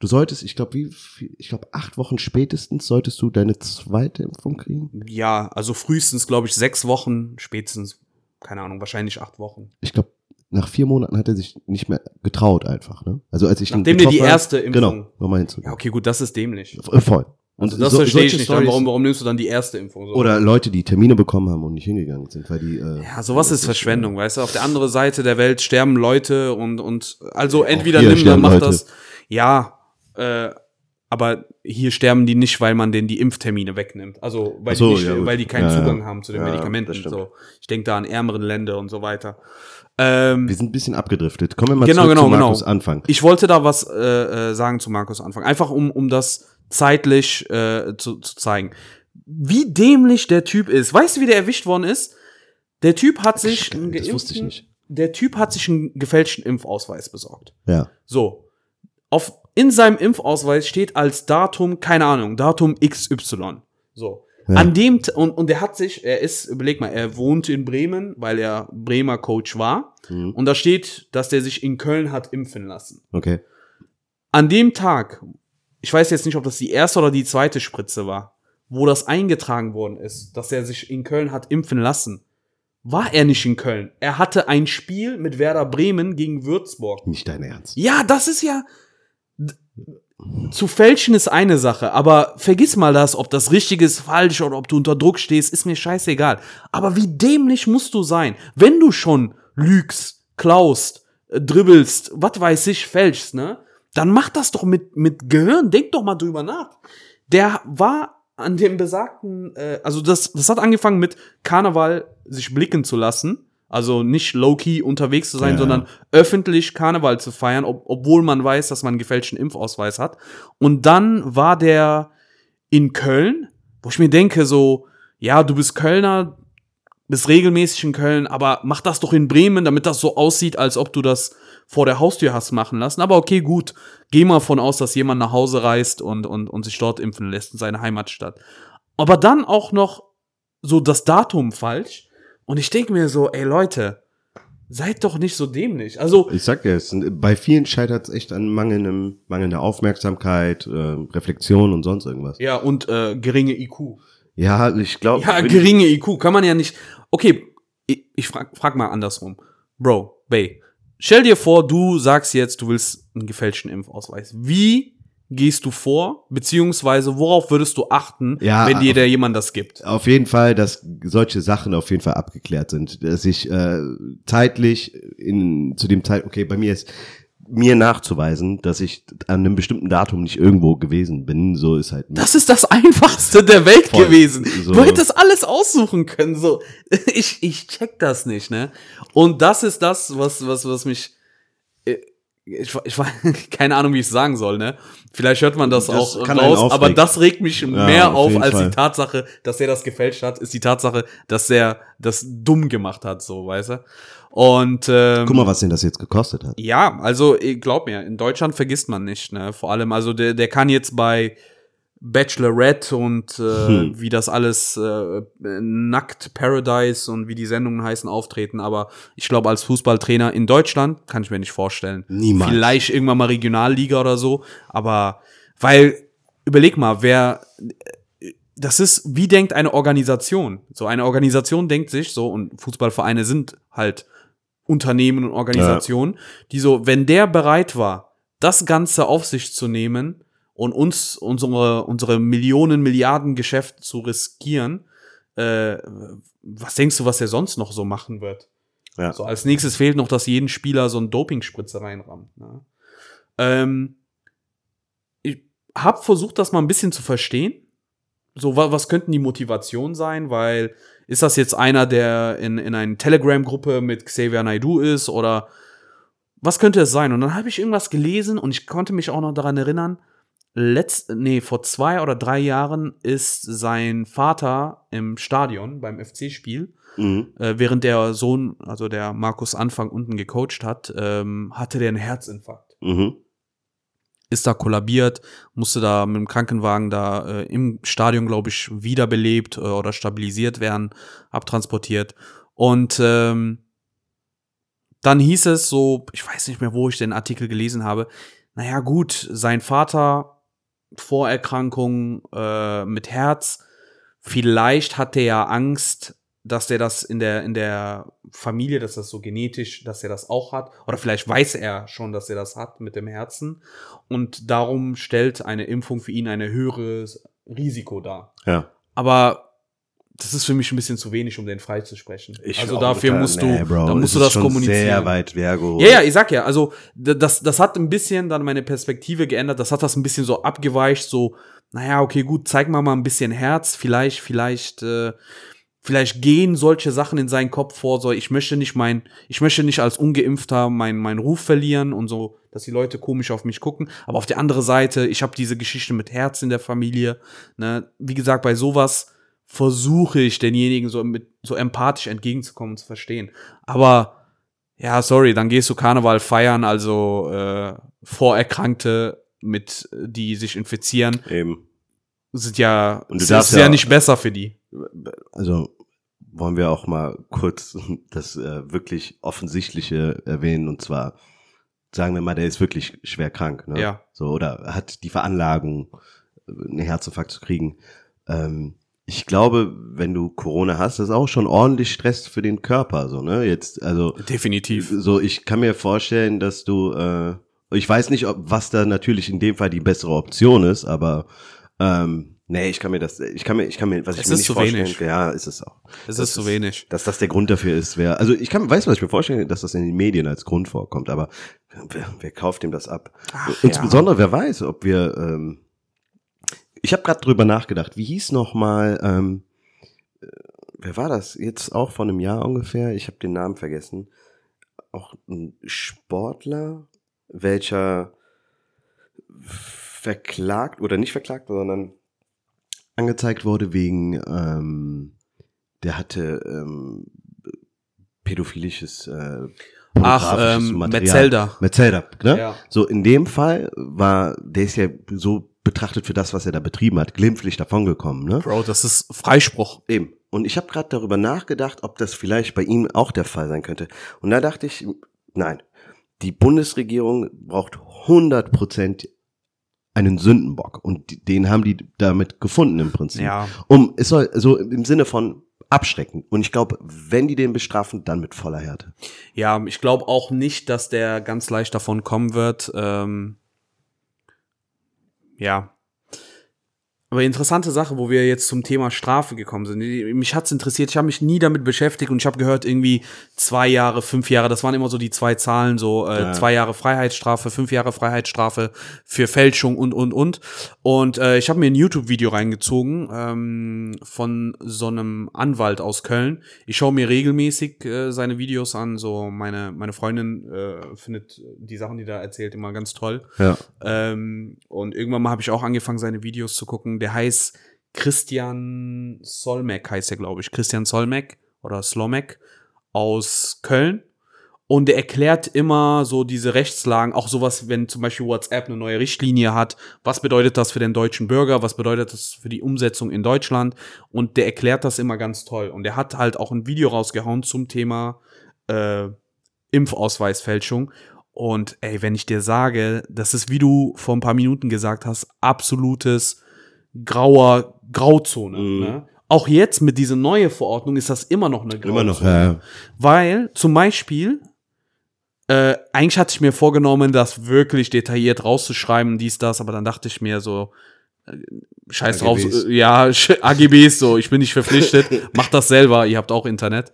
S2: du solltest, ich glaube, wie, viel- ich glaube, acht Wochen spätestens solltest du deine zweite Impfung kriegen.
S1: ja, also frühestens, glaube ich, sechs Wochen, spätestens, keine Ahnung, wahrscheinlich acht Wochen.
S2: Ich glaube, nach vier Monaten hat er sich nicht mehr getraut einfach. Ne? Also als ich ihn
S1: Nachdem dir die erste Impfung-
S2: genau, nochmal hinzugehen.
S1: Ja, okay, gut, das ist dämlich.
S2: Voll.
S1: Also das
S2: so-
S1: verstehe ich nicht. Dann, warum, warum nimmst du dann die erste Impfung? So?
S2: Oder Leute, die Termine bekommen haben und nicht hingegangen sind, weil die. Äh,
S1: ja, sowas ist Verschwendung, weißt du? Auf der anderen Seite der Welt sterben Leute und, und also entweder nimm, dann
S2: sterben
S1: mach
S2: Leute.
S1: das. Ja, äh, aber hier sterben die nicht, weil man denen die Impftermine wegnimmt. Also weil,
S2: so,
S1: die, nicht,
S2: ja,
S1: weil die keinen
S2: Ja, ja.
S1: Zugang haben zu den
S2: Ja,
S1: Medikamenten. So. Ich denke da an ärmeren Länder und so weiter. Ähm,
S2: wir sind ein bisschen abgedriftet. Kommen wir mal
S1: Genau,
S2: zurück
S1: genau,
S2: zu
S1: genau.
S2: Markus Anfang.
S1: Ich wollte da was äh, äh, sagen zu Markus Anfang. Einfach um, um das zeitlich äh, zu, zu zeigen. Wie dämlich der Typ ist. Weißt du, wie der erwischt worden ist? Der Typ hat sich einen
S2: Das wusste ich nicht.
S1: Der Typ hat sich einen gefälschten Impfausweis besorgt.
S2: Ja.
S1: So. Auf, in seinem Impfausweis steht als Datum, keine Ahnung, Datum XY. So.
S2: Ja.
S1: An dem, und, und der hat sich, er ist, überleg mal, er wohnt in Bremen, weil er Bremer Coach war.
S2: Mhm.
S1: Und da steht, dass der sich in Köln hat impfen lassen.
S2: Okay.
S1: An dem Tag, ich weiß jetzt nicht, ob das die erste oder die zweite Spritze war, wo das eingetragen worden ist, dass er sich in Köln hat impfen lassen, war er nicht in Köln. Er hatte ein Spiel mit Werder Bremen gegen Würzburg.
S2: Nicht dein Ernst.
S1: Ja, das ist ja. Zu fälschen ist eine Sache, aber vergiss mal das, ob das richtig ist, falsch oder ob du unter Druck stehst, ist mir scheißegal. Aber wie dämlich musst du sein, wenn du schon lügst, klaust, äh, dribbelst, was weiß ich, fälschst, ne? Dann mach das doch mit, mit Gehirn, denk doch mal drüber nach. Der war an dem besagten, äh, also das, das hat angefangen mit Karneval sich blicken zu lassen. Also nicht low-key unterwegs zu sein,
S2: Ja.
S1: sondern öffentlich Karneval zu feiern, ob, obwohl man weiß, dass man einen gefälschten Impfausweis hat. Und dann war der in Köln, wo ich mir denke, so, ja, du bist Kölner, bist regelmäßig in Köln, aber mach das doch in Bremen, damit das so aussieht, als ob du das vor der Haustür hast machen lassen. Aber okay, gut. Geh mal von aus, dass jemand nach Hause reist und, und, und sich dort impfen lässt in seine Heimatstadt. Aber dann auch noch so das Datum falsch. Und ich denke mir so, ey Leute, seid doch nicht so dämlich. Also,
S2: Ich sag dir, es bei vielen scheitert es echt an mangelndem, mangelnder Aufmerksamkeit, äh, Reflexion und sonst irgendwas.
S1: ja, und äh, geringe IQ.
S2: Ja, ich glaube.
S1: Ja, geringe IQ kann man ja nicht. Okay, ich, ich frag, frag mal andersrum. Bro, Bay, stell dir vor, du sagst jetzt, du willst einen gefälschten Impfausweis. Wie gehst du vor? Beziehungsweise worauf würdest du achten,
S2: Ja,
S1: wenn dir da jemand das gibt?
S2: Auf jeden Fall, dass solche Sachen auf jeden Fall abgeklärt sind. Dass ich äh, zeitlich in zu dem Zeit, okay, bei mir ist mir nachzuweisen, dass ich an einem bestimmten Datum nicht irgendwo gewesen bin, so ist halt.
S1: Das ist das einfachste der Welt
S2: Voll.
S1: gewesen.
S2: So.
S1: Du hättest alles aussuchen können. So, ich, ich check das nicht, ne? Und das ist das, was, was, was mich. äh, Ich, ich keine Ahnung, wie ich es sagen soll, ne? Vielleicht hört man das,
S2: Das
S1: auch raus, aber das regt mich mehr
S2: auf
S1: auf
S2: jeden
S1: als
S2: Fall.
S1: die Tatsache, dass er das gefälscht hat, ist die Tatsache, dass er das dumm gemacht hat, so, weißt du? Und ähm,
S2: Guck mal, was denn das jetzt gekostet hat.
S1: ja, also glaub mir, in Deutschland vergisst man nicht, ne? Vor allem, also der, der kann jetzt bei Bachelorette und äh,
S2: Hm.
S1: wie das alles äh, nackt Paradise und wie die Sendungen heißen auftreten, aber ich glaube als Fußballtrainer in Deutschland kann ich mir nicht vorstellen.
S2: Niemals.
S1: Vielleicht irgendwann mal Regionalliga oder so, aber weil überleg mal, wer das ist, wie denkt eine Organisation? So eine Organisation denkt sich so und Fußballvereine sind halt Unternehmen und Organisationen, die so, wenn der bereit war, das Ganze auf sich zu nehmen und uns unsere unsere Millionen Milliarden Geschäft zu riskieren, äh, was denkst du, was er sonst noch so machen wird?
S2: Ja.
S1: So als nächstes fehlt noch, dass jeden Spieler so ein Dopingspritze reinrammt. Ne? Ähm, ich habe versucht, das mal ein bisschen zu verstehen. So, wa was könnten die Motivationen sein? Weil ist das jetzt einer, der in, in einer Telegram-Gruppe mit Xavier Naidoo ist oder was könnte es sein? Und dann habe ich irgendwas gelesen und ich konnte mich auch noch daran erinnern, letzt, nee, vor zwei oder drei Jahren ist sein Vater im Stadion beim FC-Spiel
S2: Mhm.
S1: äh, während der Sohn, also der Markus Anfang unten gecoacht hat, ähm, hatte der einen Herzinfarkt.
S2: Mhm.
S1: Ist da kollabiert, musste da mit dem Krankenwagen da äh, im Stadion, glaube ich, wiederbelebt äh, oder stabilisiert werden, abtransportiert. Und ähm, dann hieß es so, ich weiß nicht mehr, wo ich den Artikel gelesen habe, naja gut, sein Vater, Vorerkrankung äh, mit Herz, vielleicht hat er Angst, dass der das in der, in der Familie, dass das so genetisch, dass er das auch hat. Oder vielleicht weiß er schon, dass er das hat mit dem Herzen. Und darum stellt eine Impfung für ihn eine höhere Risiko da.
S2: Ja.
S1: Aber das ist für mich ein bisschen zu wenig, um den freizusprechen.
S2: Ich
S1: also dafür
S2: total-
S1: musst du,
S2: nee, Bro,
S1: da musst du das kommunizieren.
S2: Sehr weit hergeholt.
S1: Ja, ja, ich sag ja, also das, das hat ein bisschen dann meine Perspektive geändert, das hat das ein bisschen so abgeweicht, so, naja, okay, gut, zeig mal mal ein bisschen Herz, vielleicht, vielleicht, äh, vielleicht gehen solche Sachen in seinen Kopf vor, so, ich möchte nicht mein, ich möchte nicht als Ungeimpfter meinen mein Ruf verlieren und so, dass die Leute komisch auf mich gucken, aber auf der anderen Seite, ich habe diese Geschichte mit Herz in der Familie, ne, wie gesagt, bei sowas versuche ich denjenigen so mit, so empathisch entgegenzukommen und zu verstehen, aber ja, sorry, dann gehst du Karneval feiern, also äh, Vorerkrankte mit, die sich infizieren,
S2: Eben.
S1: sind ja,
S2: Und du
S1: ist ja
S2: ja-
S1: nicht besser für die.
S2: Also wollen wir auch mal kurz das äh, wirklich Offensichtliche erwähnen und zwar sagen wir mal, der ist wirklich schwer krank, ne?
S1: Ja.
S2: So oder hat die Veranlagung, einen Herzinfarkt zu kriegen. Ähm, ich glaube, wenn du Corona hast, ist auch schon ordentlich Stress für den Körper, so ne? Jetzt also
S1: Definitiv.
S2: so ich kann mir vorstellen, dass du äh, ich weiß nicht, ob was da natürlich in dem Fall die bessere Option ist, aber ähm, nee, ich kann mir das, ich kann mir, ich kann mir, was ich
S1: Es
S2: mir
S1: ist
S2: nicht
S1: zu
S2: vorstellen,
S1: wenig.
S2: ja, ist es auch.
S1: Es
S2: das
S1: ist zu wenig.
S2: Dass das der Grund dafür ist, wer, also ich kann, weiß, was ich mir vorstellen, dass das in den Medien als Grund vorkommt, aber wer, wer kauft dem das ab?
S1: Ach,
S2: Insbesondere, wer weiß, ob wir, ähm, ich habe gerade drüber nachgedacht, wie hieß noch mal, ähm, äh, wer war das? Jetzt auch vor einem Jahr ungefähr, ich habe den Namen vergessen. Auch ein Sportler, welcher verklagt oder nicht verklagt, sondern angezeigt wurde wegen, ähm, der hatte ähm, pädophilisches äh,
S1: Ach, ähm,
S2: Material.
S1: Metzelder.
S2: Metzelder, ne?
S1: Ja.
S2: So, in dem Fall war, der ist ja so betrachtet für das, was er da betrieben hat, glimpflich davongekommen, ne?
S1: Bro, das ist Freispruch.
S2: Eben. Und ich habe gerade darüber nachgedacht, ob das vielleicht bei ihm auch der Fall sein könnte. Und da dachte ich, nein, die Bundesregierung braucht 100 Prozent einen Sündenbock. Und den haben die damit gefunden im Prinzip.
S1: Ja.
S2: Um, es soll, so im Sinne von abschrecken. Und ich glaube, wenn die den bestrafen, dann mit voller Härte.
S1: Ja, ich glaube auch nicht, dass der ganz leicht davon kommen wird. Ähm, ja. Aber interessante Sache, wo wir jetzt zum Thema Strafe gekommen sind. Mich hat's interessiert, ich habe mich nie damit beschäftigt und ich habe gehört, irgendwie zwei Jahre, fünf Jahre, das waren immer so die zwei Zahlen, so äh,
S2: Ja.
S1: zwei Jahre Freiheitsstrafe, fünf Jahre Freiheitsstrafe für Fälschung und, und, und. Und äh, ich habe mir ein YouTube-Video reingezogen ähm, von so einem Anwalt aus Köln. Ich schaue mir regelmäßig äh, seine Videos an, so meine, meine Freundin äh, findet die Sachen, die er erzählt, immer ganz toll.
S2: Ja.
S1: Ähm, und irgendwann mal habe ich auch angefangen, seine Videos zu gucken. Der heißt Christian Solmek, heißt er, glaube ich. Christian Solmek oder Slomek aus Köln. Und der erklärt immer so diese Rechtslagen, auch sowas, wenn zum Beispiel WhatsApp eine neue Richtlinie hat. Was bedeutet das für den deutschen Bürger? Was bedeutet das für die Umsetzung in Deutschland? Und der erklärt das immer ganz toll. Und der hat halt auch ein Video rausgehauen zum Thema äh, Impfausweisfälschung. Und ey, wenn ich dir sage, das ist, wie du vor ein paar Minuten gesagt hast, absolutes grauer Grauzone.
S2: Mhm.
S1: Ne? Auch jetzt mit dieser neuen Verordnung ist das immer noch eine Grauzone.
S2: Immer noch, ja.
S1: Weil zum Beispiel, äh, eigentlich hatte ich mir vorgenommen, das wirklich detailliert rauszuschreiben, dies, das, aber dann dachte ich mir so, äh, scheiß drauf,
S2: AGBs.
S1: äh, ja, AGBs, so, ich bin nicht verpflichtet, macht das selber, ihr habt auch Internet.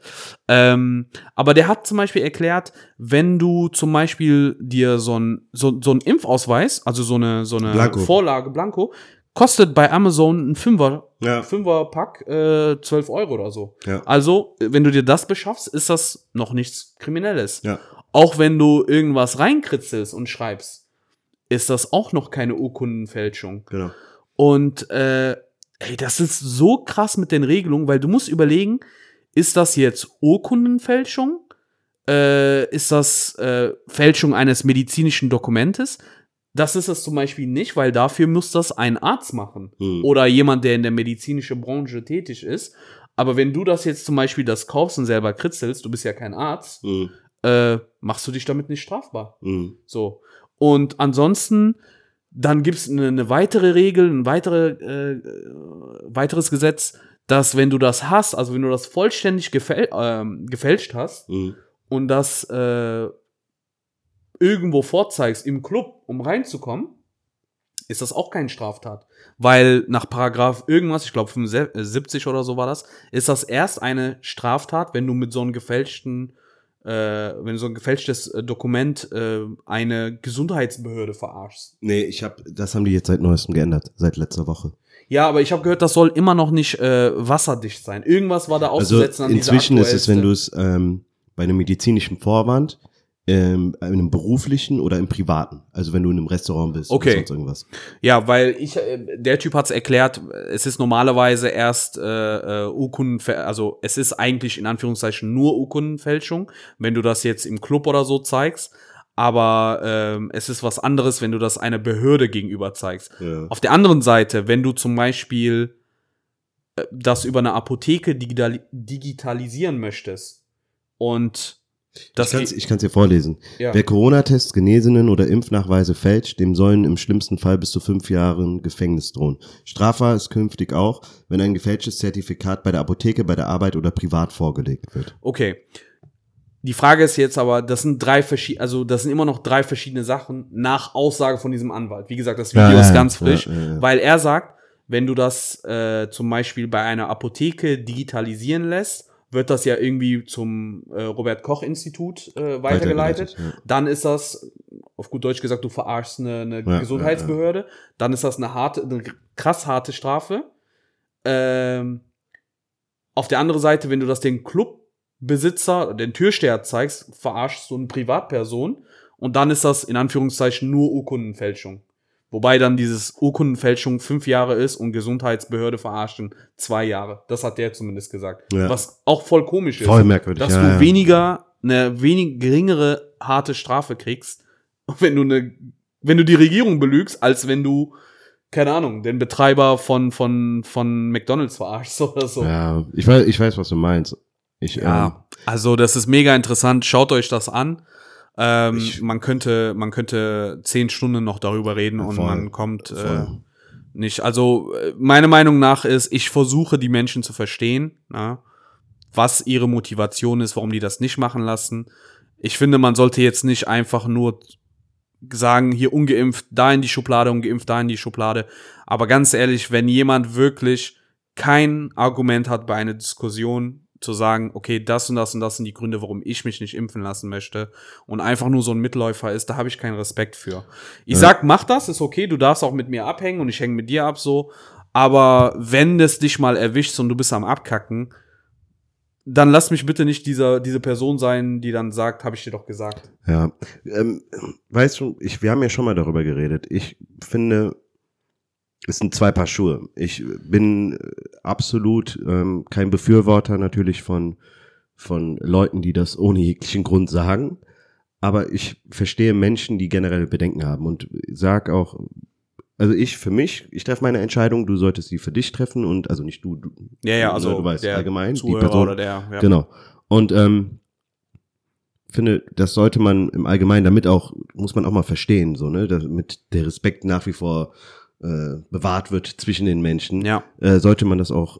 S1: Ähm, aber der hat zum Beispiel erklärt, wenn du zum Beispiel dir so ein, so, so ein Impfausweis, also so eine, so eine
S2: Blanko.
S1: Vorlage, Blanko, kostet bei Amazon ein Fünfer,
S2: Ja.
S1: Fünferpack äh, 12 Euro oder so.
S2: Ja.
S1: Also, wenn du dir das beschaffst, ist das noch nichts Kriminelles.
S2: Ja.
S1: Auch wenn du irgendwas reinkritzelst und schreibst, ist das auch noch keine Urkundenfälschung.
S2: Genau.
S1: Und äh, ey, das ist so krass mit den Regelungen, weil du musst überlegen, ist das jetzt Urkundenfälschung? Äh, ist das äh, Fälschung eines medizinischen Dokumentes? Das ist es zum Beispiel nicht, weil dafür muss das ein Arzt machen
S2: Mhm.
S1: oder jemand, der in der medizinischen Branche tätig ist. Aber wenn du das jetzt zum Beispiel das kaufst und selber kritzelst, du bist ja kein Arzt,
S2: Mhm.
S1: äh, machst du dich damit nicht strafbar.
S2: Mhm.
S1: So. Und ansonsten, dann gibt es eine, eine weitere Regel, ein weitere, äh, äh, weiteres Gesetz, dass wenn du das hast, also wenn du das vollständig gefäl ähm, gefälscht hast
S2: Mhm.
S1: und das äh, irgendwo vorzeigst im Club, um reinzukommen, ist das auch keine Straftat. Weil nach Paragraph irgendwas, ich glaube 75 oder so war das, ist das erst eine Straftat, wenn du mit so einem gefälschten, äh, wenn du so ein gefälschtes äh, Dokument äh, eine Gesundheitsbehörde verarschst.
S2: Nee, ich habe, das haben die jetzt seit neuestem geändert, seit letzter Woche.
S1: Ja, aber ich habe gehört, das soll immer noch nicht äh, wasserdicht sein. Irgendwas war da
S2: Also
S1: auszusetzen an dieser
S2: inzwischen ist es, wenn du es ähm, bei einem medizinischen Vorwand, ähm, in einem beruflichen oder im privaten, also wenn du in einem Restaurant bist
S1: Okay.
S2: oder sonst irgendwas.
S1: Ja, weil ich, äh, der Typ hat's erklärt, es ist normalerweise erst äh, äh, Urkunden, also es ist eigentlich in Anführungszeichen nur Urkundenfälschung, wenn du das jetzt im Club oder so zeigst. Aber ähm, es ist was anderes, wenn du das einer Behörde gegenüber zeigst.
S2: Ja.
S1: Auf der anderen Seite, wenn du zum Beispiel äh, das über eine Apotheke digital digitalisieren möchtest und das
S2: ich kann es dir vorlesen.
S1: ja.
S2: Wer Corona-Tests, Genesenen oder Impfnachweise fälscht, dem sollen im schlimmsten Fall bis zu fünf Jahren Gefängnis drohen. Strafbar ist künftig auch, wenn ein gefälschtes Zertifikat bei der Apotheke, bei der Arbeit oder privat vorgelegt wird.
S1: Okay. Die Frage ist jetzt aber, das sind drei verschiedene, also das sind immer noch drei verschiedene Sachen nach Aussage von diesem Anwalt. Wie gesagt, das Video
S2: Ja,
S1: ist ganz frisch,
S2: ja.
S1: weil er sagt, wenn du das äh, zum Beispiel bei einer Apotheke digitalisieren lässt, wird das ja irgendwie zum äh, Robert Koch Institut äh, weitergeleitet.
S2: ja.
S1: Dann ist das, auf gut Deutsch gesagt, du verarschst eine, eine
S2: Ja,
S1: Gesundheitsbehörde. Dann ist das eine harte, eine krass harte Strafe. Ähm, auf der anderen Seite, wenn du das den Clubbesitzer, den Türsteher zeigst, verarschst du eine Privatperson. Und dann ist das in Anführungszeichen nur Urkundenfälschung. Wobei dann dieses Urkundenfälschung fünf Jahre ist und Gesundheitsbehörde verarschen zwei Jahre. Das hat der zumindest gesagt.
S2: Ja.
S1: Was auch voll komisch ist
S2: Voll merkwürdig.
S1: dass
S2: ja,
S1: du
S2: ja.
S1: weniger eine wenig geringere harte Strafe kriegst, wenn du eine wenn du die Regierung belügst, als wenn du keine Ahnung, den Betreiber von von von McDonald's verarschst oder so.
S2: Ja, ich weiß, ich weiß, was du meinst. Ich, ähm,
S1: Ja, also das ist mega interessant. Schaut euch das an. Ähm,
S2: Ich-
S1: man könnte, man könnte zehn Stunden noch darüber reden
S2: Ja,
S1: und
S2: voll.
S1: man kommt äh,
S2: Voll.
S1: nicht. Also äh, meine Meinung nach ist, ich versuche die Menschen zu verstehen, na, was ihre Motivation ist, warum die das nicht machen lassen. Ich finde, man sollte jetzt nicht einfach nur sagen, hier ungeimpft, da in die Schublade, ungeimpft, da in die Schublade. Aber ganz ehrlich, wenn jemand wirklich kein Argument hat bei einer Diskussion, zu sagen, okay, das und das und das sind die Gründe, warum ich mich nicht impfen lassen möchte und einfach nur so ein Mitläufer ist, da habe ich keinen Respekt für. Ich
S2: Ja.
S1: sag, mach das, ist okay, du darfst auch mit mir abhängen und ich hänge mit dir ab so, aber wenn das dich mal erwischt und du bist am abkacken, dann lass mich bitte nicht dieser diese Person sein, die dann sagt, habe ich dir doch gesagt.
S2: Ja, ähm, weißt du, ich, wir haben ja schon mal darüber geredet. Ich finde, es sind zwei Paar Schuhe. Ich bin äh, absolut ähm, kein Befürworter natürlich von, von Leuten, die das ohne jeglichen Grund sagen. Aber ich verstehe Menschen, die generell Bedenken haben und sag auch, also ich für mich, ich treffe meine Entscheidung, du solltest sie für dich treffen und also nicht du, du
S1: Ja, ja, also
S2: du weißt
S1: der
S2: allgemein, die
S1: Zuhörer
S2: Person,
S1: oder der, ja.
S2: Genau. Und ähm, finde, das sollte man im Allgemeinen damit auch, muss man auch mal verstehen, so, ne, damit der Respekt nach wie vor äh, bewahrt wird zwischen den Menschen,
S1: Ja,
S2: äh, sollte man das auch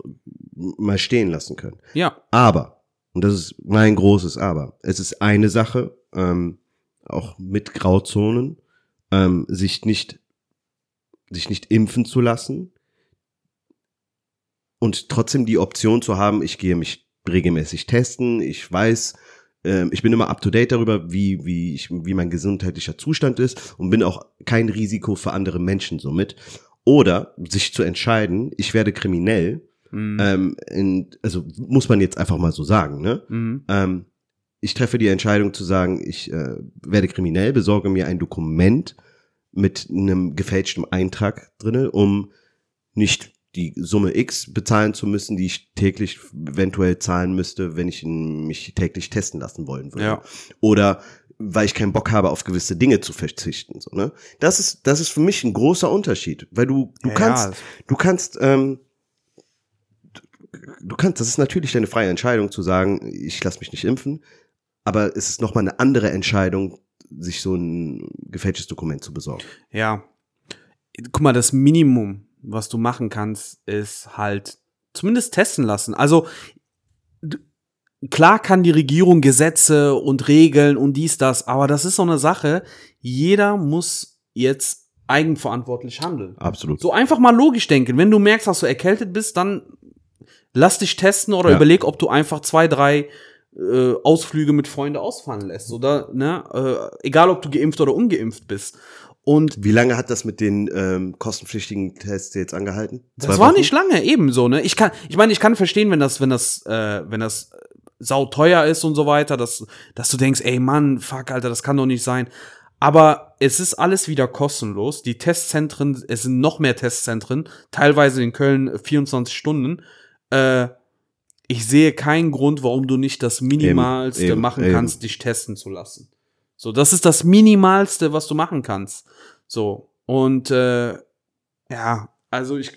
S2: mal stehen lassen können.
S1: ja,
S2: Aber, und das ist mein großes Aber, es ist eine Sache, ähm, auch mit Grauzonen, ähm, sich nicht, sich nicht impfen zu lassen und trotzdem die Option zu haben, ich gehe mich regelmäßig testen, ich weiß, ähm, ich bin immer up to date darüber, wie, wie, ich, wie mein gesundheitlicher Zustand ist und bin auch kein Risiko für andere Menschen somit. Oder sich zu entscheiden, ich werde kriminell,
S1: mhm.
S2: ähm, in, also muss man jetzt einfach mal so sagen, ne?
S1: Mhm.
S2: Ähm, ich treffe die Entscheidung zu sagen, ich äh, werde kriminell, besorge mir ein Dokument mit einem gefälschten Eintrag drinne, um nicht die Summe X bezahlen zu müssen, die ich täglich eventuell zahlen müsste, wenn ich mich täglich testen lassen wollen würde.
S1: Ja.
S2: Oder weil ich keinen Bock habe, auf gewisse Dinge zu verzichten. So, ne? Das ist, das ist für mich ein großer Unterschied, weil du, du
S1: Ja,
S2: kannst,
S1: ja.
S2: du kannst, ähm, du kannst, das ist natürlich deine freie Entscheidung zu sagen, ich lasse mich nicht impfen, aber es ist nochmal eine andere Entscheidung, sich so ein gefälschtes Dokument zu besorgen.
S1: Ja. Guck mal, das Minimum, was du machen kannst, ist halt zumindest testen lassen. Also klar kann die Regierung Gesetze und Regeln und dies, das, aber das ist so eine Sache. Jeder muss jetzt eigenverantwortlich handeln.
S2: Absolut.
S1: So einfach mal logisch denken. Wenn du merkst, dass du erkältet bist, dann lass dich testen oder
S2: Ja.
S1: überleg, ob du einfach zwei, drei äh, Ausflüge mit Freunden ausfallen lässt. Oder, ne, äh, egal ob du geimpft oder ungeimpft bist. Und
S2: Wie lange hat das mit den ähm, kostenpflichtigen Tests jetzt angehalten?
S1: das
S2: Zwei
S1: war
S2: Wochen?
S1: nicht lange, ebenso, ne? Ich kann, ich meine, ich kann verstehen, wenn das, wenn das, äh, wenn das sauteuer ist und so weiter, dass, dass du denkst, ey Mann, fuck, Alter, das kann doch nicht sein. Aber es ist alles wieder kostenlos. Die Testzentren, es sind noch mehr Testzentren, teilweise in Köln 24 Stunden. Äh, ich sehe keinen Grund, warum du nicht das Minimalste
S2: eben,
S1: machen
S2: eben.
S1: kannst, dich testen zu lassen. So, das ist das Minimalste, was du machen kannst. So, und äh, ja, also ich,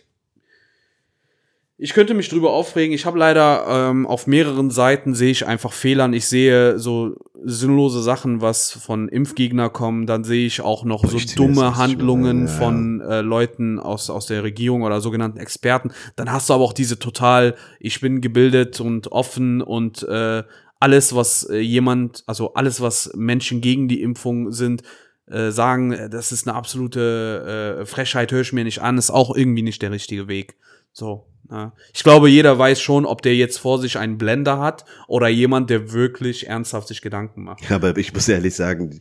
S1: ich könnte mich drüber aufregen. Ich habe leider ähm, auf mehreren Seiten sehe ich einfach Fehlern. Ich sehe so sinnlose Sachen, was von Impfgegner kommen. Dann sehe ich auch noch so
S2: Richtig,
S1: dumme Handlungen
S2: schlimm, ja,
S1: von äh, Leuten aus aus der Regierung oder sogenannten Experten. Dann hast du aber auch diese total, ich bin gebildet und offen und äh, alles, was äh, jemand, also alles, was Menschen gegen die Impfung sind, äh, sagen, äh, das ist eine absolute äh, Frechheit, höre ich mir nicht an, ist auch irgendwie nicht der richtige Weg. So. Ja. Ich glaube, jeder weiß schon, ob der jetzt vor sich einen Blender hat oder jemand, der wirklich ernsthaft sich Gedanken macht.
S2: Aber ich muss ehrlich sagen,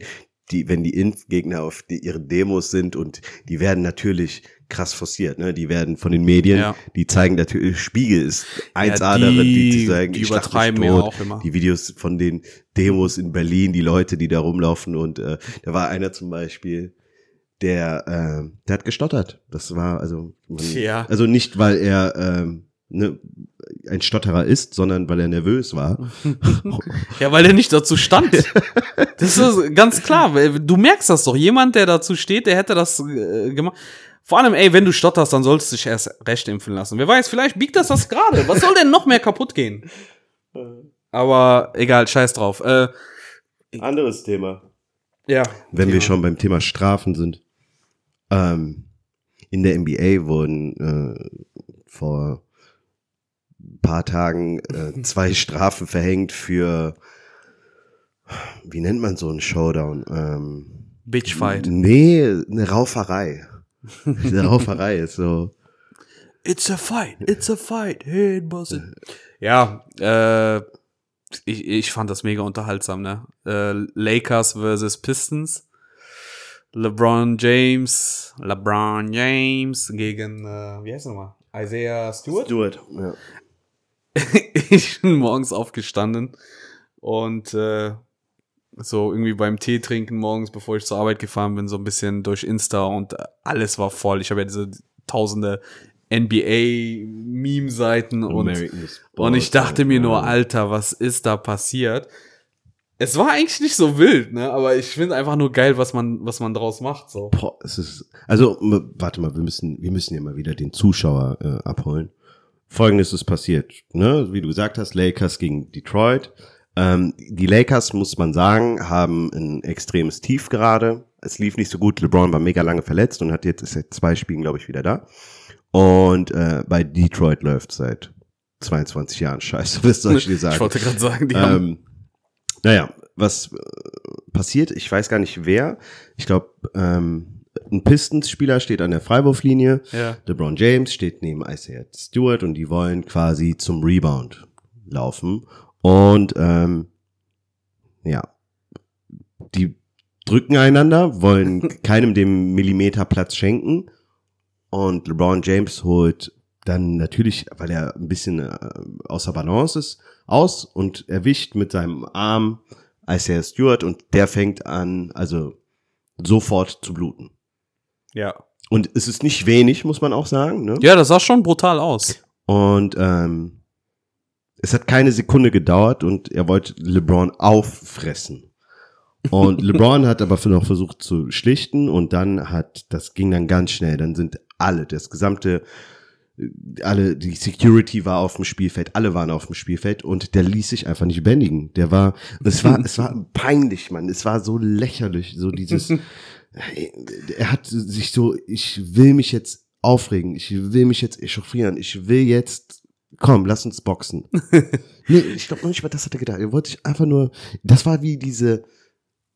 S2: die, wenn die Impfgegner auf die, ihren Demos sind und die werden natürlich krass forciert, ne? Die werden von den Medien,
S1: Ja.
S2: die zeigen natürlich, Spiegel ist 1A
S1: Ja,
S2: darin, die,
S1: die-
S2: die sagen,
S1: die
S2: mich
S1: übertreiben ja auch immer.
S2: Die Videos von den Demos in Berlin, die Leute, die da rumlaufen und äh, da war einer zum Beispiel, der, äh, der hat gestottert. Das war also, man,
S1: Ja.
S2: also nicht, weil er ähm, ne, ein Stotterer ist, sondern weil er nervös war.
S1: Ja, weil er nicht dazu stand. Das ist ganz klar. weil Du merkst das doch. Jemand, der dazu steht, der hätte das äh, gemacht. Vor allem, ey, wenn du stotterst, dann solltest du dich erst recht impfen lassen. Wer weiß, vielleicht biegt das das gerade. Was soll denn noch mehr kaputt gehen? Aber egal, scheiß drauf. Äh,
S2: Anderes Thema.
S1: ja.
S2: Wenn wir
S1: Thema.
S2: schon beim Thema Strafen sind. Ähm, in der NBA wurden äh, vor ein paar Tagen äh, zwei Strafen verhängt für, wie nennt man so einen Showdown? Ähm,
S1: Bitchfight.
S2: nee, eine Rauferei. eine Rauferei ist so.
S1: It's a fight, it's a fight, hey, boss it. Ja, äh, ich, ich fand das mega unterhaltsam, ne? Äh, Lakers versus Pistons. LeBron James, LeBron James gegen, äh, wie heißt er nochmal? Isaiah Stewart?
S2: Stewart. Ja.
S1: ich bin morgens aufgestanden und äh, so irgendwie beim Tee trinken morgens, bevor ich zur Arbeit gefahren bin, so ein bisschen durch Insta und alles war voll. Ich habe ja diese tausende NBA-Meme-Seiten und, und ich dachte mir nur. Alter, was ist da passiert? Es war eigentlich nicht so wild, ne? Aber ich finde einfach nur geil, was man, was man draus macht. So.
S2: Boah, es ist, also, warte mal, wir müssen, wir müssen ja mal wieder den Zuschauer äh, abholen. Folgendes ist passiert, ne? Wie du gesagt hast, Lakers gegen Detroit. Ähm, die Lakers, muss man sagen, haben ein extremes Tief gerade. Es lief nicht so gut. LeBron war mega lange verletzt und hat jetzt ist seit zwei Spielen, glaube ich, wieder da. Und äh, bei Detroit läuft seit 22 Jahren scheiße. Was soll ich dir sagen?
S1: Ich wollte gerade sagen, die haben,
S2: Ähm, naja, was äh, passiert, ich weiß gar nicht wer. Ich glaube, ähm, ein Pistons-Spieler steht an der Freiwurflinie.
S1: ja.
S2: LeBron James steht neben Isaiah Stewart und die wollen quasi zum Rebound laufen. Und ähm, ja, die drücken einander, wollen keinem dem Millimeter Platz schenken. Und LeBron James holt dann natürlich, weil er ein bisschen äh, außer Balance ist, aus und erwischt mit seinem Arm Isaiah Stewart und der fängt an, also sofort zu bluten.
S1: ja.
S2: Und es ist nicht wenig, muss man auch sagen. Ne?
S1: Ja, das sah schon brutal aus.
S2: Und ähm, es hat keine Sekunde gedauert und er wollte LeBron auffressen. Und LeBron hat aber noch versucht zu schlichten und dann hat, das ging dann ganz schnell, dann sind alle, das gesamte, alle, die Security war auf dem Spielfeld, alle waren auf dem Spielfeld und der ließ sich einfach nicht bändigen. Der war, es war, es war peinlich, Mann. Es war so lächerlich, so dieses, er hat sich so, ich will mich jetzt aufregen, ich will mich jetzt echauffieren, ich will jetzt, komm, lass uns boxen. nee, ich glaube noch nicht mal, das hat er gedacht. Er wollte sich einfach nur, das war wie diese,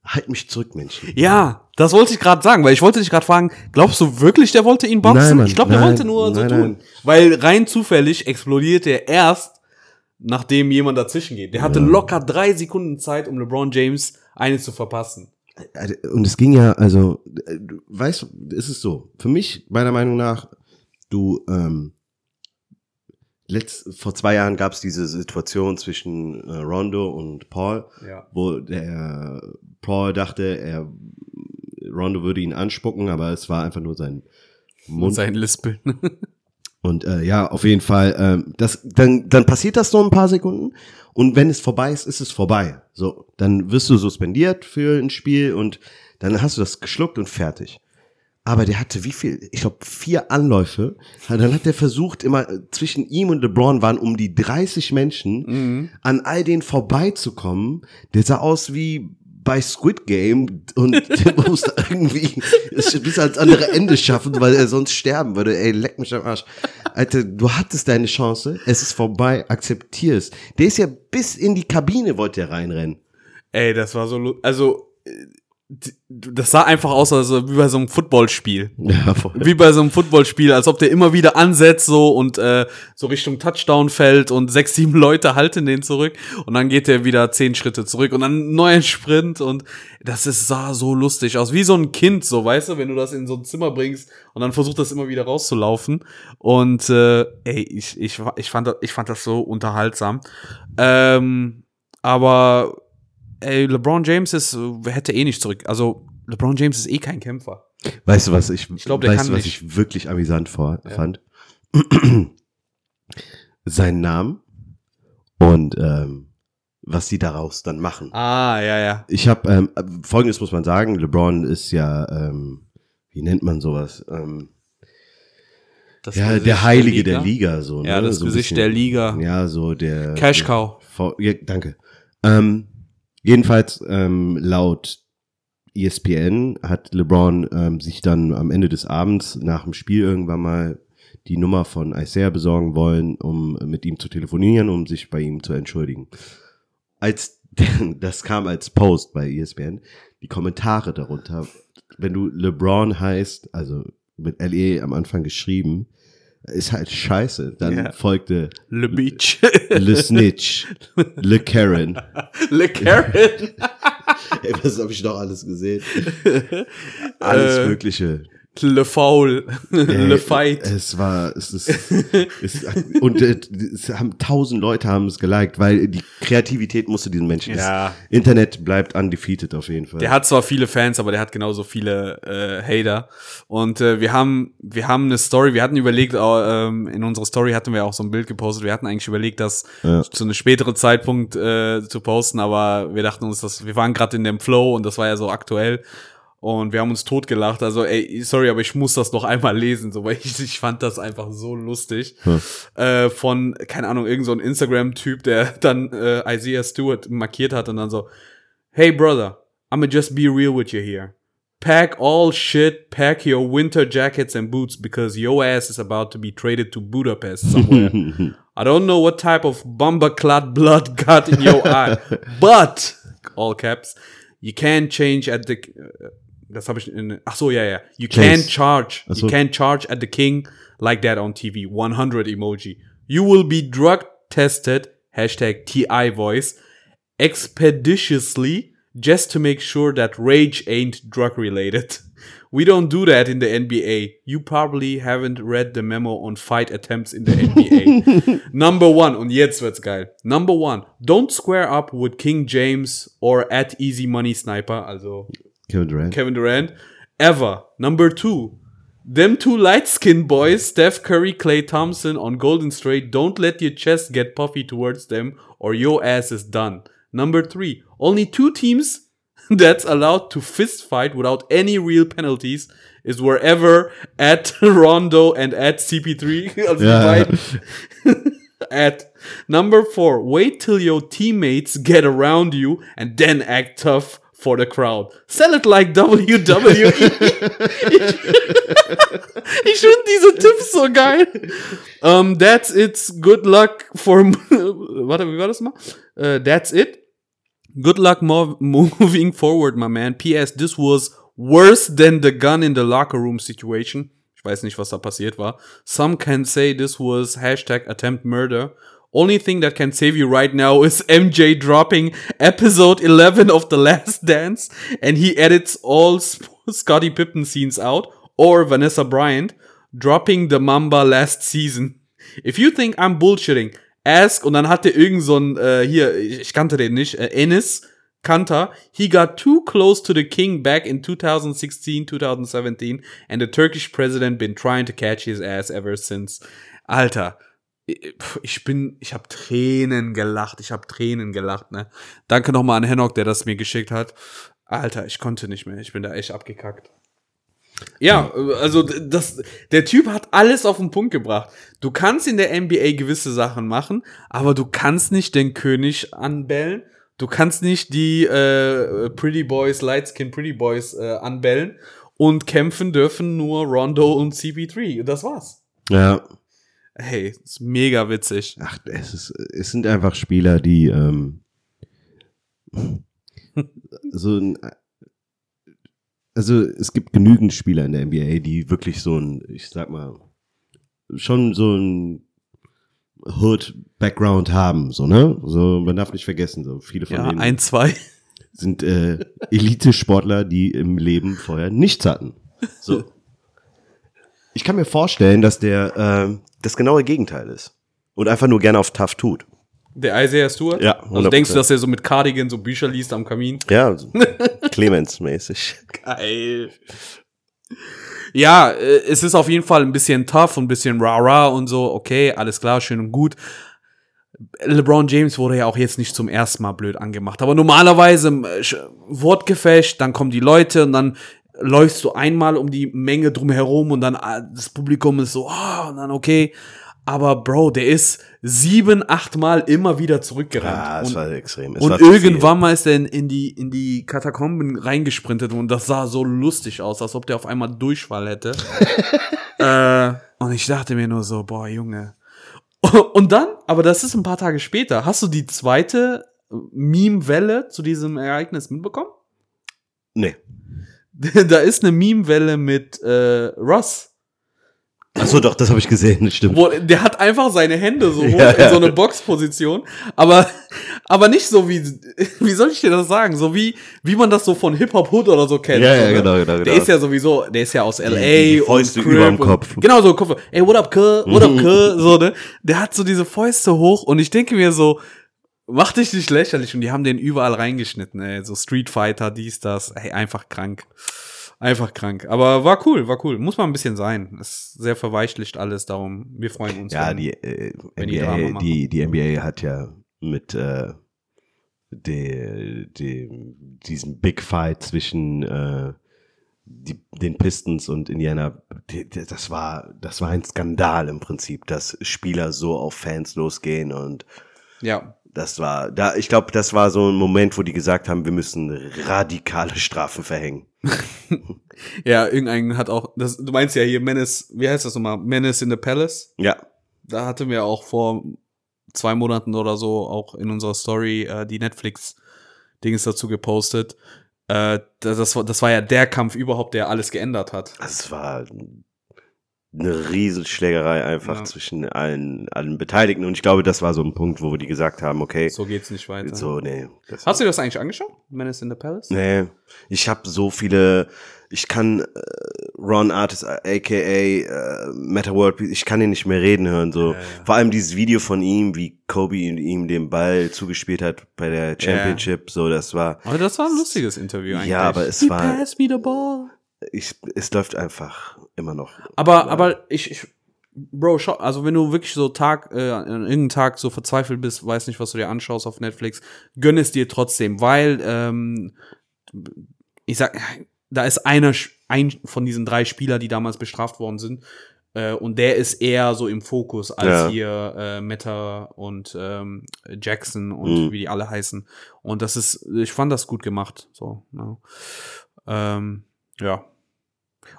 S2: Halt mich zurück, Menschen.
S1: Ja, das wollte ich gerade sagen, weil ich wollte dich gerade fragen, glaubst du wirklich, der wollte ihn boxen?
S2: Nein, Mann,
S1: ich glaube, der
S2: nein,
S1: wollte nur so
S2: nein,
S1: tun.
S2: nein.
S1: Weil rein zufällig explodiert er erst, nachdem jemand dazwischen geht. Der hatte locker drei Sekunden Zeit, um LeBron James eine zu verpassen.
S2: Und es ging ja, also, äh, du weißt du, es ist so. Für mich, meiner Meinung nach, du, ähm, letzt, vor zwei Jahren gab es diese Situation zwischen äh, Rondo und Paul,
S1: Ja.
S2: wo der Paul dachte, er Rondo würde ihn anspucken, aber es war einfach nur sein
S1: Und
S2: Mund.
S1: sein Lispeln.
S2: Und äh, ja, auf jeden Fall, ähm, das, dann, dann passiert das so ein paar Sekunden und wenn es vorbei ist, ist es vorbei. So, dann wirst du suspendiert für ein Spiel und dann hast du das geschluckt und fertig. Aber der hatte wie viel? Ich glaube vier Anläufe. Dann hat er versucht, immer äh, zwischen ihm und LeBron waren um die 30 Menschen an all denen vorbeizukommen. Der sah aus wie bei Squid Game und der musste irgendwie es bis ans andere Ende schaffen, weil er sonst sterben würde. Ey, leck mich am Arsch. Alter, du hattest deine Chance, es ist vorbei, akzeptier es. Der ist ja bis in die Kabine wollte er reinrennen.
S1: Ey, das war so, also, äh, das sah einfach aus, also wie bei so einem Footballspiel.
S2: Ja, voll.
S1: Wie bei so einem Footballspiel, als ob der immer wieder ansetzt so und äh, so Richtung Touchdown fällt und sechs, sieben Leute halten den zurück und dann geht der wieder zehn Schritte zurück und dann einen neuen Sprint und das ist, sah so lustig aus. Wie so ein Kind, so, weißt du, wenn du das in so ein Zimmer bringst und dann versucht das immer wieder rauszulaufen. Und äh, ey, ich, ich, ich, fand, das- ich fand das so unterhaltsam. Ähm, aber ey, LeBron James ist, hätte eh nicht zurück. Also LeBron James ist eh kein Kämpfer.
S2: Weißt du was ich,
S1: Ich glaub, der
S2: weißt du was
S1: nicht.
S2: ich wirklich amüsant vor, fand? Sein Namen und ähm, was sie daraus dann machen.
S1: Ah, ja, ja.
S2: Ich habe ähm, folgendes muss man sagen, LeBron ist ja ähm, wie nennt man sowas? Ähm,
S1: Das
S2: ja,
S1: Gesicht
S2: der Heilige der Liga, so.
S1: Ja,
S2: ne?
S1: das
S2: so
S1: Gesicht
S2: bisschen.
S1: der Liga.
S2: Ja, so der
S1: Cash
S2: der-
S1: Cow.
S2: Ja, danke. Ähm, jedenfalls ähm, laut ESPN hat LeBron ähm, sich dann am Ende des Abends nach dem Spiel irgendwann mal die Nummer von Isaiah besorgen wollen, um mit ihm zu telefonieren, um sich bei ihm zu entschuldigen. Als das kam als Post bei ESPN, die Kommentare darunter, wenn du LeBron heißt, also mit LE am Anfang geschrieben, ist halt scheiße. Dann
S1: Ja.
S2: folgte
S1: Le Beach.
S2: Le Snitch, Le Karen.
S1: Le Karen.
S2: Ey, was habe ich noch alles gesehen? Alles
S1: Äh,
S2: Mögliche.
S1: Le Foul. Le
S2: Ey,
S1: Fight.
S2: Es war, es ist, es, und äh, es haben tausend Leute haben es geliked, weil die Kreativität musste diesen Menschen.
S1: Ja.
S2: Das Internet bleibt undefeated auf jeden Fall.
S1: Der hat zwar viele Fans, aber der hat genauso viele äh, Hater. Und äh, wir haben, wir haben eine Story. Wir hatten überlegt, äh, in unserer Story hatten wir auch so ein Bild gepostet. Wir hatten eigentlich überlegt, das
S2: Ja.
S1: zu einem späteren Zeitpunkt äh, zu posten, aber wir dachten uns, dass wir waren gerade in dem Flow und das war ja so aktuell. Und wir haben uns totgelacht. Also, ey, sorry, aber ich muss das noch einmal lesen, so, weil ich, ich fand das einfach so lustig. Äh, von, keine Ahnung, irgend so ein Instagram-Typ, der dann äh, Isaiah Stewart markiert hat und dann so, Hey brother, I'ma just be real with you here. Pack all shit, pack your winter jackets and boots because your ass is about to be traded to Budapest somewhere. I don't know what type of bumperclad blood got in your eye, but, all caps, you can't change at the, das habe ich in, ach so, ja, ja, you
S2: Chase.
S1: can't charge,
S2: so.
S1: you can't charge at the king like that on TV, 100 emoji. You will be drug tested, hashtag TI voice, expeditiously just to make sure that rage ain't drug related. We don't do that in the NBA. You probably haven't read the memo on fight attempts in the NBA. Number one, und jetzt wird's geil. Number one, don't square up with King James or at Easy Money Sniper, also
S2: Kevin Durant.
S1: Kevin Durant, ever. Number two, them two light skinned boys, Steph Curry, Clay Thompson on Golden State, don't let your chest get puffy towards them or your ass is done. Number three, only two teams that's allowed to fist fight without any real penalties is wherever at Rondo and at CP3. Also die at number four, wait till your teammates get around you and then act tough for the crowd. Sell it like WWE. ich finde diese Tipps so geil. Um, that's it. Good luck for. Warte, wie war das mal? Uh, that's it. Good luck mo moving forward, my man. P.S. This was worse than the gun in the locker room situation. Ich weiß nicht, was da passiert war. Some can say this was hashtag attempt murder. Only thing that can save you right now is MJ dropping episode 11 of The Last Dance and he edits all Scotty Pippen scenes out or Vanessa Bryant dropping the Mamba last season. If you think I'm bullshitting, ask und dann hat er irgend so ein, äh, hier, ich kannte den nicht, äh, Ennis Kanter, he got too close to the king back in 2016, 2017 and the Turkish president been trying to catch his ass ever since. Alter, ich bin, ich habe Tränen gelacht, ich habe Tränen gelacht, ne? Danke nochmal an Henok, der das mir geschickt hat. Alter, ich konnte nicht mehr, ich bin da echt abgekackt. Ja, also das, der Typ hat alles auf den Punkt gebracht. Du kannst in der NBA gewisse Sachen machen, aber du kannst nicht den König anbellen. Du kannst nicht die äh, Pretty Boys, Light Skin Pretty Boys äh, anbellen und kämpfen dürfen nur Rondo und CP3. Das war's.
S2: Ja.
S1: Hey, ist mega witzig.
S2: Ach, es, ist, es sind einfach Spieler, die ähm, so ein, also es gibt genügend Spieler in der NBA, die wirklich so ein, ich sag mal, schon so ein Hood-Background haben, so, ne? So, man darf nicht vergessen, so viele von
S1: Ja,
S2: denen
S1: ein, zwei.
S2: sind äh, Elite-Sportler, die im Leben vorher nichts hatten. So. Ich kann mir vorstellen, dass der äh, das genaue Gegenteil ist. Und einfach nur gerne auf tough tut.
S1: Der Isaiah Stewart?
S2: Ja,
S1: Also
S2: 100%.
S1: denkst du, dass er so mit Cardigan so Bücher liest am Kamin?
S2: Ja, so Clemens-mäßig.
S1: Geil. Ja, äh, es ist auf jeden Fall ein bisschen tough und ein bisschen rah-rah und so. Okay, alles klar, schön und gut. LeBron James wurde ja auch jetzt nicht zum ersten Mal blöd angemacht. Aber normalerweise äh, Wortgefecht, dann kommen die Leute und dann läufst du einmal um die Menge drumherum und dann ah, das Publikum ist so, ah, und dann okay. Aber Bro, der ist sieben, acht Mal immer wieder zurückgerannt.
S2: Ja, es
S1: und
S2: war extrem. Es
S1: und
S2: war
S1: irgendwann mal ist er in, in, die, in die Katakomben reingesprintet und das sah so lustig aus, als ob der auf einmal Durchfall hätte. äh, und ich dachte mir nur so, boah, Junge. Und dann, aber das ist ein paar Tage später, hast du die zweite Meme-Welle zu diesem Ereignis mitbekommen?
S2: Nee.
S1: da ist eine Meme-Welle mit äh, Ross.
S2: Achso, doch, das habe ich gesehen, stimmt.
S1: Wo, der hat einfach seine Hände so hoch
S2: Ja,
S1: in so eine Boxposition, aber aber nicht so wie wie soll ich dir das sagen, so wie wie man das so von Hip Hop Hood oder so kennt.
S2: Ja,
S1: so,
S2: ja,
S1: ne?
S2: genau, genau,
S1: Der
S2: genau.
S1: ist ja sowieso, der ist ja aus LA
S2: die Fäuste
S1: und
S2: überm
S1: und-
S2: Kopf.
S1: Genau so Kopf. Ey, what up, Cuz? What up, Cuz? So, ne? Der hat so diese Fäuste hoch und ich denke mir so Mach dich nicht lächerlich und die haben den überall reingeschnitten, ey. So Street Fighter, dies, das. Ey, einfach krank. Einfach krank. Aber war cool, war cool. Muss mal ein bisschen sein. Ist sehr verweichlicht alles, darum, wir freuen uns.
S2: Ja,
S1: wenn-
S2: die, äh,
S1: wenn die
S2: NBA,
S1: machen.
S2: die, die NBA hat ja mit äh, de, dem, diesem Big Fight zwischen äh, die, den Pistons und Indiana, die, die, das war, das war ein Skandal im Prinzip, dass Spieler so auf Fans losgehen und
S1: Ja,
S2: das war, da, ich glaube, das war so ein Moment, wo die gesagt haben, wir müssen radikale Strafen verhängen.
S1: ja, irgendein hat auch, das, du meinst ja hier Menace, wie heißt das nochmal? Menace in the Palace?
S2: Ja,
S1: Da hatten wir auch vor zwei Monaten oder so auch in unserer Story äh, die Netflix-Dings dazu gepostet. Äh, das, das, war, das war ja der Kampf überhaupt, der alles geändert hat.
S2: es war eine Riesenschlägerei einfach
S1: Ja.
S2: zwischen allen, allen Beteiligten und ich glaube, das war so ein Punkt, wo die gesagt haben, okay,
S1: So geht's nicht weiter.
S2: so, nee.
S1: Hast du dir das eigentlich angeschaut? Menace in the Palace?
S2: Nee, ich habe so viele, ich kann äh, Ron Artist, äh, aka äh, Meta World ich kann ihn nicht mehr reden hören. So.
S1: Ja, ja.
S2: Vor allem dieses Video von ihm, wie Kobe ihm, den Ball zugespielt hat bei der Championship, so das war,
S1: Aber das war ein lustiges Interview eigentlich.
S2: Ja, aber es
S1: He
S2: war-
S1: passed me the ball.
S2: Ich, es läuft einfach immer noch.
S1: Aber, aber ich, ich, Bro, schau, also wenn du wirklich so Tag, äh, an irgendeinem Tag so verzweifelt bist, weiß nicht, was du dir anschaust auf Netflix, gönn es dir trotzdem, weil, ähm, ich sag, da ist einer, ein von diesen drei Spieler, die damals bestraft worden sind, äh, und der ist eher so im Fokus als
S2: Ja.
S1: hier äh, Meta und ähm, Jackson und
S2: Mhm.
S1: wie die alle heißen. Und das ist, ich fand das gut gemacht. So, ja. Ähm, ja.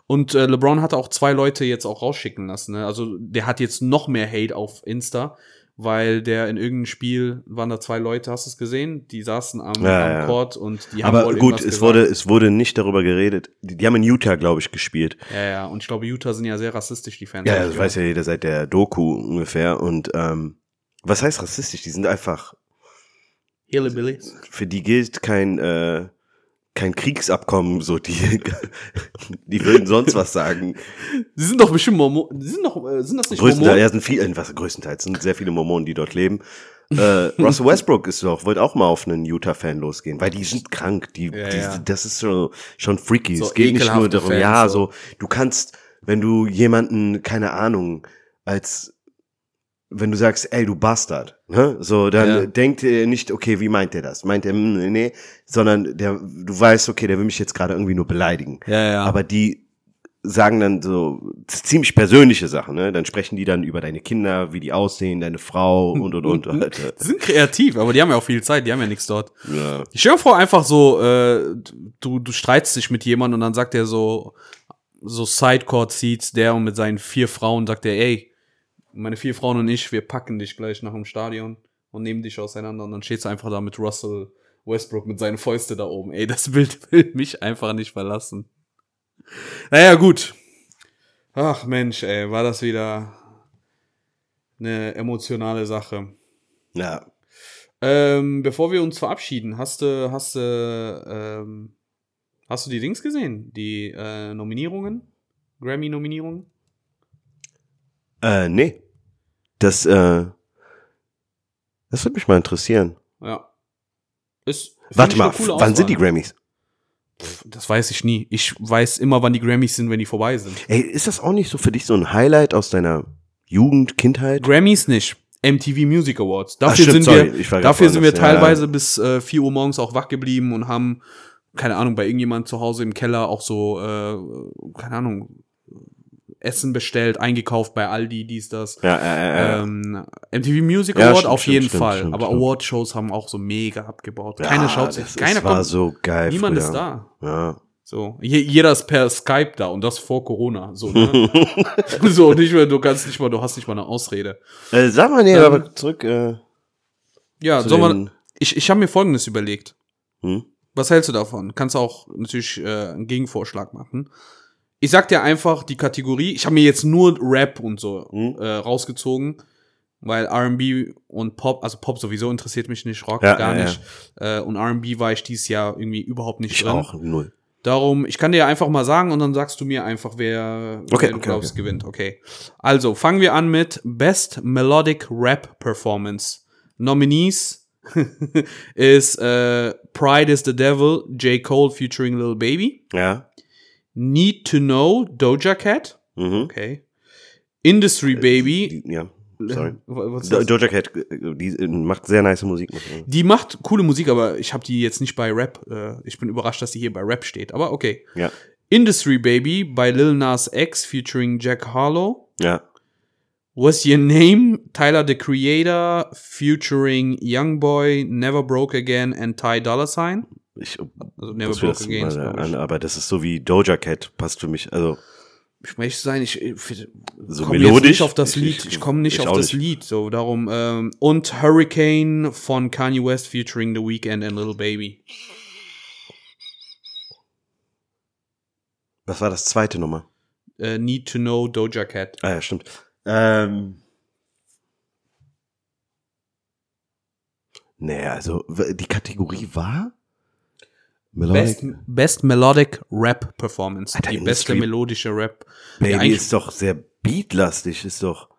S1: Und äh, LeBron hatte auch zwei Leute jetzt auch rausschicken lassen. Ne? Also der hat jetzt noch mehr Hate auf Insta. weil der in irgendeinem Spiel waren da zwei Leute, hast du es gesehen? Die saßen am,
S2: Ja,
S1: am
S2: ja.
S1: Court und die haben wohl
S2: Aber gut, es
S1: gesagt.
S2: wurde, es wurde nicht darüber geredet. Die, die haben in Utah, glaube ich, gespielt.
S1: Ja, ja, und ich glaube, Utah sind ja sehr rassistisch, die Fans.
S2: Ja, das
S1: ich
S2: weiß ja jeder seit der Doku ungefähr. Und ähm, was heißt rassistisch? Die sind einfach,
S1: Hillbillies.
S2: für die gilt kein, äh, kein Kriegsabkommen, so die, die würden sonst was sagen.
S1: Die sind doch bestimmt Mormonen. Die sind doch, äh, sind das nicht
S2: Größtenteils,
S1: Mormonen?
S2: ja, sind viel, was größtenteils sind sehr viele Mormonen, die dort leben. Äh, Russell Westbrook ist doch, wollte auch mal auf einen Utah-Fan losgehen, weil die sind krank, die,
S1: Ja,
S2: die
S1: ja.
S2: das ist schon, schon freaky.
S1: So
S2: es geht nicht nur darum,
S1: Fans,
S2: ja,
S1: so.
S2: so, du kannst, wenn du jemanden, keine Ahnung, als wenn du sagst, ey, du Bastard, ne? so, dann
S1: Ja.
S2: denkt er nicht, okay, wie meint er das? Meint er, hm, nee, nee, sondern der, du weißt, okay, der will mich jetzt gerade irgendwie nur beleidigen.
S1: Ja, ja.
S2: Aber die sagen dann so ziemlich persönliche Sachen, ne? Dann sprechen die dann über deine Kinder, wie die aussehen, deine Frau und und und. Alter.
S1: die sind kreativ, aber die haben ja auch viel Zeit, die haben ja nichts dort.
S2: Ja.
S1: Ich stell mir vor, einfach so, äh, du, du streitst dich mit jemandem und dann sagt er so, so Sidecourt-Seats, der und mit seinen vier Frauen sagt er, ey, meine vier Frauen und ich, wir packen dich gleich nach dem Stadion und nehmen dich auseinander und dann stehst du einfach da mit Russell Westbrook mit seinen Fäusten da oben. Ey, das Bild will mich einfach nicht verlassen. Naja, gut. Ach Mensch, ey, war das wieder eine emotionale Sache.
S2: ja.
S1: Ähm, bevor wir uns verabschieden, hast du, hast du, ähm, hast du die Dings gesehen? Die äh, Nominierungen? Grammy-Nominierungen?
S2: Äh, nee. Das, äh, das würde mich mal interessieren.
S1: Ja. Ist,
S2: Warte mal, wann sind die
S1: Auswahl.
S2: Grammys?
S1: Pff, Das weiß ich nie. Ich weiß immer, wann die Grammys sind, wenn die vorbei sind.
S2: Ey, ist das auch nicht so für dich so ein Highlight aus deiner Jugend, Kindheit?
S1: Grammys nicht. MTV Music Awards.
S2: Ach,
S1: Dafür
S2: stimmt,
S1: sind
S2: sorry,
S1: wir, dafür sind wir
S2: woanders, ja.
S1: teilweise bis äh, 4 Uhr morgens auch wach geblieben und haben, keine Ahnung, bei irgendjemand zu Hause im Keller auch so, äh, keine Ahnung, Essen bestellt, eingekauft bei Aldi, dies, das.
S2: Ja, äh, äh, äh.
S1: Ähm, MTV Music
S2: Ja,
S1: Award
S2: stimmt,
S1: auf
S2: stimmt,
S1: jeden
S2: stimmt,
S1: aber
S2: stimmt,
S1: aber. Award-Shows haben auch so mega abgebaut.
S2: Ja,
S1: Keiner schaut sich, keiner
S2: war
S1: kommt,
S2: so geil.
S1: niemand
S2: früher.
S1: ist da.
S2: Ja.
S1: So, Je, jeder ist per Skype da und das vor Corona. So, ne? so nicht mehr, du kannst nicht mal, du hast nicht mal eine Ausrede.
S2: Äh, sag mal, nee,
S1: Ähm,
S2: aber zurück äh,
S1: Ja, soll man, ich, ich habe mir Folgendes überlegt.
S2: hm?
S1: Was hältst du davon? Kannst auch natürlich äh, einen Gegenvorschlag machen. Ich sag dir einfach die Kategorie. Ich habe mir jetzt nur Rap und so
S2: Hm?
S1: äh, rausgezogen, weil R&B und Pop, also Pop sowieso interessiert mich nicht, Rock
S2: Ja,
S1: gar
S2: ja,
S1: nicht. Äh, und R&B war ich dieses Jahr irgendwie überhaupt nicht
S2: Ich
S1: drin.
S2: auch, null.
S1: Darum, ich kann dir einfach mal sagen und dann sagst du mir einfach, wer,
S2: Okay,
S1: wer du
S2: okay,
S1: glaubst
S2: okay.
S1: gewinnt. Okay. Also fangen wir an mit Best Melodic Rap Performance. Nominees ist äh, Pride is the Devil, J. Cole featuring Lil Baby.
S2: Ja.
S1: Need to Know, Doja Cat.
S2: Mhm.
S1: Okay. Industry Baby.
S2: Die, ja, sorry. Do? Doja Cat, äh, die äh, macht sehr nice Musik.
S1: Die macht coole Musik, aber ich habe die jetzt nicht bei Rap. Äh, ich bin überrascht, dass die hier bei Rap steht. Aber okay.
S2: Ja,
S1: Industry Baby bei Lil Nas X featuring Jack Harlow.
S2: ja.
S1: What's Your Name? Tyler the Creator featuring Youngboy, Never Broke Again and Ty Dolla Sign.
S2: Ich,
S1: Also Never
S2: muss mir
S1: Broke
S2: das
S1: Again. ist,
S2: mal
S1: glaub ich.
S2: an, aber das ist so wie Doja Cat, passt für mich. Also
S1: Ich möchte sein, ich, ich
S2: so
S1: komme jetzt nicht auf das Lied. Ich, komme nicht
S2: ich
S1: auf das Lied. So darum ähm, und Hurricane von Kanye West featuring The Weeknd and Little Baby.
S2: Was war das zweite Nummer?
S1: Äh, Need to Know Doja Cat.
S2: Ah ja, stimmt. Ähm. Nee, also die Kategorie war Melodic
S1: Best, Best Melodic Rap Performance.
S2: Alter,
S1: die beste melodische Rap.
S2: Baby
S1: Ja,
S2: ist doch sehr beatlastig, ist doch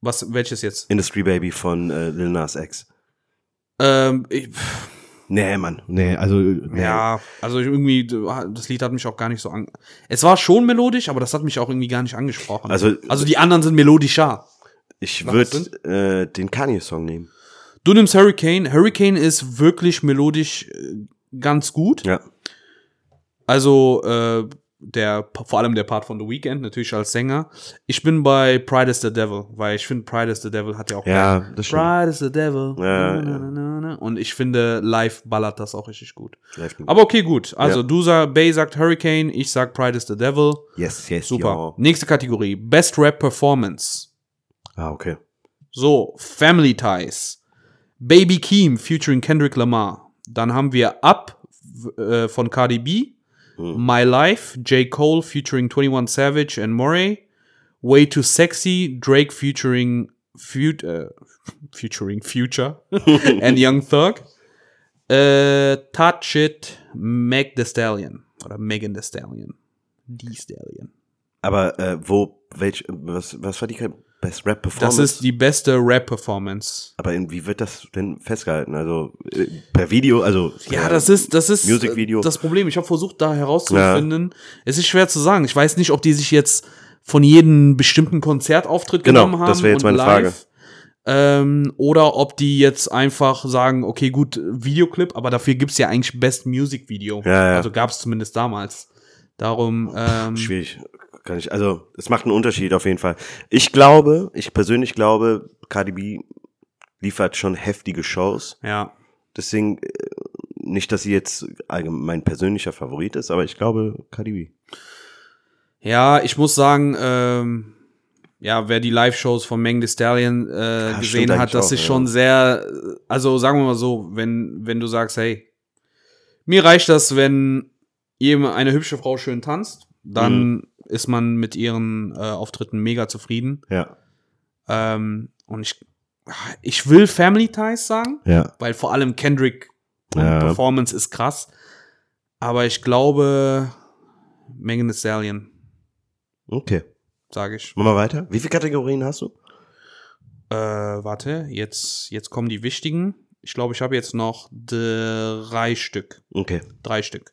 S1: Was, welches jetzt?
S2: Industry Baby von äh, Lil Nas X.
S1: Ähm, ich,
S2: Nee, Mann. Nee, also nee.
S1: Ja, also irgendwie, das Lied hat mich auch gar nicht so an. Es war schon melodisch, aber das hat mich auch irgendwie gar nicht angesprochen.
S2: Also,
S1: also die anderen sind melodischer.
S2: ich würde äh, den Kanye-Song nehmen.
S1: Du nimmst Hurricane. Hurricane ist wirklich melodisch äh, ganz gut.
S2: Ja.
S1: Also äh, der vor allem der Part von The Weeknd natürlich als Sänger. Ich bin bei Pride is the Devil, weil ich finde Pride is the Devil hat ja auch
S2: Ja, das stimmt.
S1: Pride is the Devil.
S2: Ja,
S1: Na, na, na. Und ich finde live ballert das auch richtig gut. Aber okay, gut. Also
S2: Ja.
S1: du Bay sagt Hurricane, ich sag Pride is the Devil.
S2: Yes, yes,
S1: Super.
S2: ja.
S1: Nächste Kategorie. Best Rap Performance.
S2: Ah, okay.
S1: So, Family Ties. Baby Keem featuring Kendrick Lamar. Dann haben wir Up äh, von Cardi B. My Life, J. Cole featuring 21 Savage and Moray. Way Too Sexy, Drake featuring Fut äh, featuring Future and Young Thug. Äh, Touch It, Meg The Stallion. Oder Megan The Stallion. Die Stallion.
S2: Aber äh, wo, welch, was, was war die Best Rap
S1: Das
S2: Performance?
S1: ist die beste Rap-Performance.
S2: Aber in, wie wird das denn festgehalten? Also äh, per Video, also
S1: Ja,
S2: äh,
S1: das ist, das ist
S2: Musikvideo.
S1: äh, das Problem. Ich habe versucht, da herauszufinden. Es ist schwer zu sagen. Ich weiß nicht, ob die sich jetzt von jedem bestimmten Konzertauftritt
S2: Genau,
S1: genommen haben.
S2: das wäre jetzt
S1: und
S2: meine Frage.
S1: Ähm, oder ob die jetzt einfach sagen, okay, gut, Videoclip, aber dafür gibt's ja eigentlich Best Music Video.
S2: Ja, ja.
S1: Also gab's zumindest damals. Darum, ähm,
S2: schwierig. Kann ich, also es macht einen Unterschied auf jeden Fall. Ich glaube, ich persönlich glaube, Cardi B liefert schon heftige Shows.
S1: ja.
S2: Deswegen äh, nicht, dass sie jetzt mein persönlicher Favorit ist, aber ich glaube Cardi B.
S1: Ja, ich muss sagen, ähm, ja, wer die Live-Shows von Megan Thee Stallion äh,
S2: stimmt
S1: gesehen hat, das
S2: auch,
S1: ist
S2: ja.
S1: schon sehr, also sagen wir mal so, wenn, wenn du sagst, hey, mir reicht das, wenn jemand, eine hübsche Frau schön tanzt, dann
S2: Mhm.
S1: Ist man mit ihren äh, Auftritten mega zufrieden.
S2: Ja,
S1: Ähm, und ich, ich will Family Ties sagen,
S2: ja,
S1: weil vor allem Kendrick
S2: Ja.
S1: Performance ist krass. Aber ich glaube, Megan Thee Stallion,
S2: okay.
S1: sage ich.
S2: Machen wir weiter. Wie viele Kategorien hast du?
S1: Äh, warte, jetzt, jetzt kommen die wichtigen. Ich glaube, ich habe jetzt noch drei Stück.
S2: Okay.
S1: Drei Stück.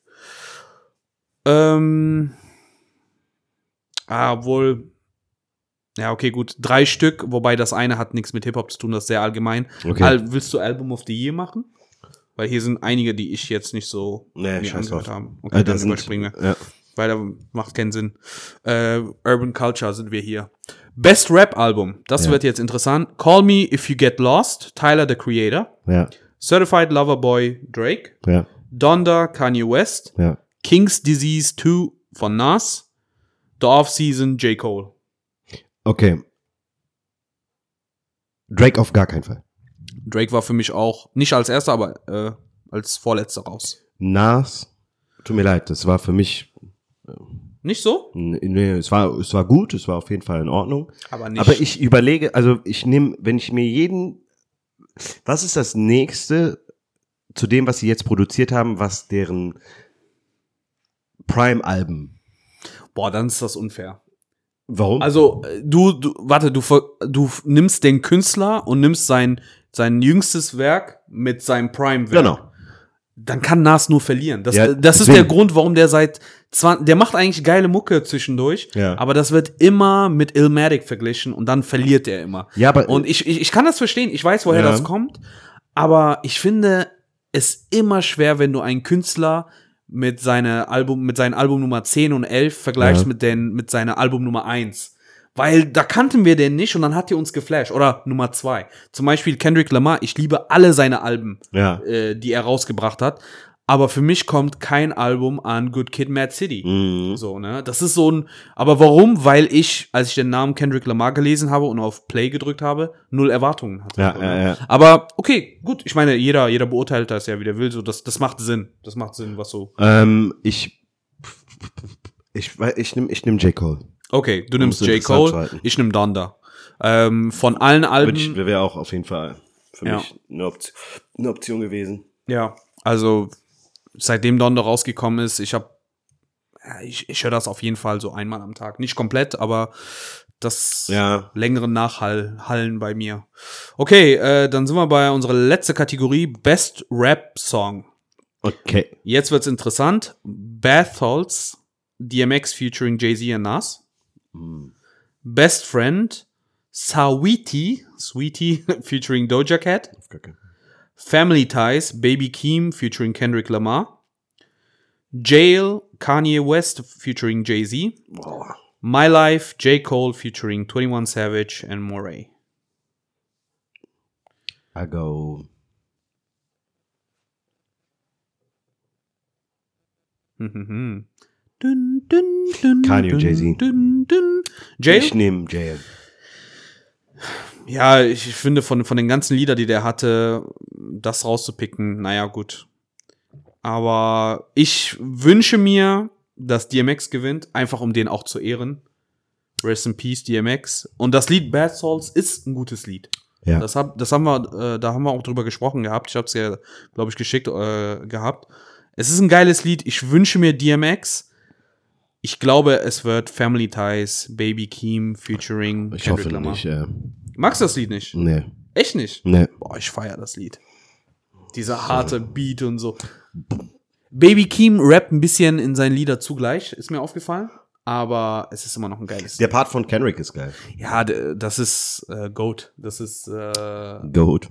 S1: Ähm. Ah, obwohl. Ja, okay, gut. Drei Stück, wobei das eine hat nichts mit Hip-Hop zu tun, das ist sehr allgemein.
S2: Okay.
S1: Al willst du Album of the Year machen? Weil hier sind einige, die ich jetzt nicht so
S2: Nee, scheiß
S1: angehört habe. Okay,
S2: Äh,
S1: dann überspringen wir.
S2: Ja.
S1: Weil da macht keinen Sinn. Äh, Urban Culture sind wir hier. Best Rap Album. Das
S2: Ja.
S1: wird jetzt interessant. Call Me If You Get Lost, Tyler the Creator.
S2: Ja.
S1: Certified Lover Boy, Drake.
S2: Ja.
S1: Donda, Kanye West.
S2: Ja.
S1: King's Disease 2 von Nas. The Off-Season, J. Cole.
S2: Okay. Drake auf gar keinen Fall.
S1: Drake war für mich auch nicht als erster, aber äh, als vorletzter raus.
S2: Nas, tut mir leid, das war für mich,
S1: Nicht so?
S2: nee, es war, es war gut, es war auf jeden Fall in Ordnung.
S1: Aber nicht.
S2: Aber ich überlege, also ich nehme, wenn ich mir jeden, was ist das nächste zu dem, was sie jetzt produziert haben, was deren Prime-Alben?
S1: Boah, dann ist das unfair.
S2: Warum?
S1: Also, äh, du, du, warte, du, du nimmst den Künstler und nimmst sein, sein jüngstes Werk mit seinem Prime-Werk.
S2: genau.
S1: Dann kann Nas nur verlieren. Das,
S2: Ja,
S1: das ist der Grund, warum der seit 20, der macht eigentlich geile Mucke zwischendurch,
S2: Ja.
S1: aber das wird immer mit Illmatic verglichen und dann verliert er immer.
S2: Ja, aber
S1: Und ich, ich, ich kann das verstehen, ich weiß, woher
S2: Ja.
S1: das kommt, aber ich finde es immer schwer, wenn du einen Künstler mit seiner Album, mit seinen Album Nummer 10 und 11 vergleichst
S2: Ja.
S1: mit den, mit seiner Album Nummer 1. Weil da kannten wir den nicht und dann hat er uns geflasht. Oder Nummer 2. Zum Beispiel Kendrick Lamar, ich liebe alle seine Alben,
S2: ja.
S1: äh, die er rausgebracht hat. Aber für mich kommt kein Album an Good Kid, Mad City.
S2: Mhm.
S1: So, ne? Das ist so ein. Aber warum? Weil ich, als ich den Namen Kendrick Lamar gelesen habe und auf Play gedrückt habe, null Erwartungen hatte.
S2: Ja, ja,
S1: ne?
S2: ja.
S1: Aber okay, gut. Ich meine, jeder, jeder beurteilt das ja, wie der will. So, das, das macht Sinn. Das macht Sinn, was so.
S2: Ähm, ich, ich, ich nehme, ich nehme J. Cole.
S1: Okay, du nimmst J. Cole, ich nehme Donda. Ähm, von allen Alben.
S2: Wäre auch auf jeden Fall für
S1: Ja.
S2: mich eine, Option, eine Option gewesen.
S1: Ja, also seitdem Donda rausgekommen ist, ich habe, ich, ich höre das auf jeden Fall so einmal am Tag. Nicht komplett, aber das
S2: Ja.
S1: längeren Nachhallen bei mir. Okay, äh, dann sind wir bei unserer letzten Kategorie Best Rap Song.
S2: Okay.
S1: Jetzt wird's interessant. Batholz, DMX featuring Jay-Z und Nas. Best Friend, Sawiti, Sweetie featuring Doja Cat.
S2: Fall.
S1: Family Ties, Baby Keem featuring Kendrick Lamar. Jail, Kanye West featuring Jay-Z.
S2: Boah.
S1: My Life, J. Cole featuring 21 Savage and Moray.
S2: I go.
S1: Dun, dun, dun,
S2: Kanye und
S1: dun,
S2: Jay-Z.
S1: dun, dun. Jail?
S2: Ich nehme Jail.
S1: Ja, ich finde von, von den ganzen Liedern, die der hatte, das rauszupicken, naja, gut. Aber ich wünsche mir, dass DMX gewinnt, einfach um den auch zu ehren. Rest in Peace, DMX. Und das Lied Bad Souls ist ein gutes Lied.
S2: Ja.
S1: Das, hab, das haben wir, äh, da haben wir auch drüber gesprochen gehabt. Ich habe es ja, glaube ich, geschickt äh, gehabt. Es ist ein geiles Lied. Ich wünsche mir DMX. Ich glaube, es wird Family Ties, Baby Keem featuring
S2: Ich
S1: Kendrick
S2: hoffe
S1: Lamar.
S2: nicht. Äh,
S1: Magst du das Lied nicht?
S2: nee.
S1: Echt nicht?
S2: Nee.
S1: Boah, ich feiere das Lied. Dieser harte Beat und so. Baby Keem rappt ein bisschen in seinen Lieder zugleich, ist mir aufgefallen. Aber es ist immer noch ein geiles
S2: Der Part von Kendrick ist geil.
S1: Ja, das ist äh, Goat. Das ist äh,
S2: Goat.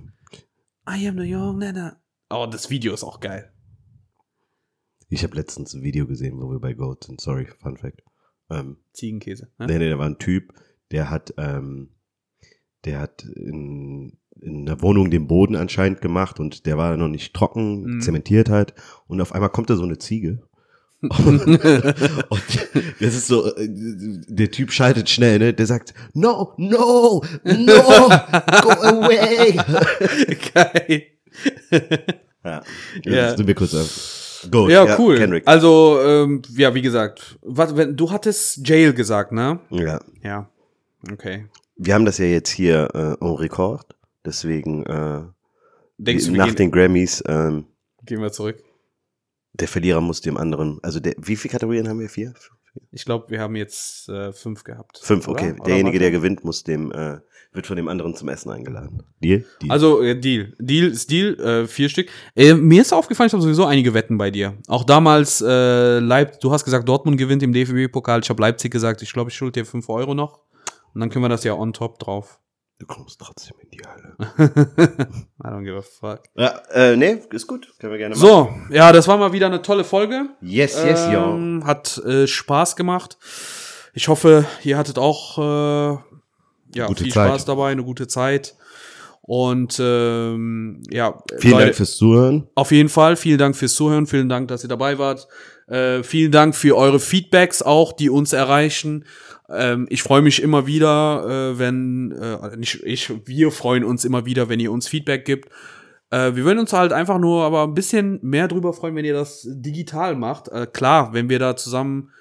S1: I am the young Nana. Oh, das Video ist auch geil.
S2: Ich habe letztens ein Video gesehen, wo wir bei Goat sind. Sorry, Fun Fact. Ähm,
S1: Ziegenkäse. Ne?
S2: nee, nee, da war ein Typ, der hat, ähm, der hat in, in der Wohnung den Boden anscheinend gemacht und der war noch nicht trocken,
S1: Mhm.
S2: zementiert halt. Und auf einmal kommt da so eine Ziege. und das ist so, äh, der Typ schaltet schnell, ne? Der sagt, no, no, no, go away.
S1: geil.
S2: Ja,
S1: Ja.
S2: Jetzt sind wir kurz auf. Goat,
S1: Ja, cool.
S2: Kendrick.
S1: Also, ähm, ja, wie gesagt, was, wenn, du hattest Jail gesagt, ne?
S2: Ja.
S1: Ja. Okay.
S2: Wir haben das ja jetzt hier äh, en Rekord, deswegen äh,
S1: Denkst du,
S2: nach den Grammys, ähm,
S1: gehen wir zurück?
S2: der Verlierer muss dem anderen, also der, wie viele Kategorien haben wir? Vier?
S1: Ich glaube, wir haben jetzt äh, fünf gehabt.
S2: Fünf,
S1: oder?
S2: okay.
S1: Oder
S2: Derjenige, der gewinnt, muss dem, äh, wird von dem anderen zum Essen eingeladen. Deal? Deal.
S1: Also, äh, Deal. Deal ist Deal, äh, vier Stück. Äh, mir ist aufgefallen, ich habe sowieso einige Wetten bei dir. Auch damals, äh, Leip du hast gesagt, Dortmund gewinnt im DFB-Pokal. Ich habe Leipzig gesagt, ich glaube, ich schulde dir fünf Euro noch. Und dann können wir das ja on top drauf.
S2: du kommst trotzdem in die Hölle.
S1: I don't give a fuck.
S2: ja, äh, nee, ist gut. Können wir gerne machen.
S1: So, ja, das war mal wieder eine tolle Folge.
S2: Yes, yes, yo.
S1: Ähm, Hat äh, Spaß gemacht. Ich hoffe, ihr hattet auch äh, ja,
S2: Gute
S1: viel
S2: Zeit.
S1: Spaß dabei, eine gute Zeit. Und ähm, ja,
S2: Vielen
S1: Leute,
S2: Dank fürs Zuhören.
S1: auf jeden Fall, vielen Dank fürs Zuhören, vielen Dank, dass ihr dabei wart. Äh, vielen Dank für eure Feedbacks auch, die uns erreichen. Ähm, ich freue mich immer wieder, äh, wenn, äh, nicht ich, wir freuen uns immer wieder, wenn ihr uns Feedback gibt. Äh, wir würden uns halt einfach nur aber ein bisschen mehr drüber freuen, wenn ihr das digital macht. Äh, klar, wenn wir da zusammen,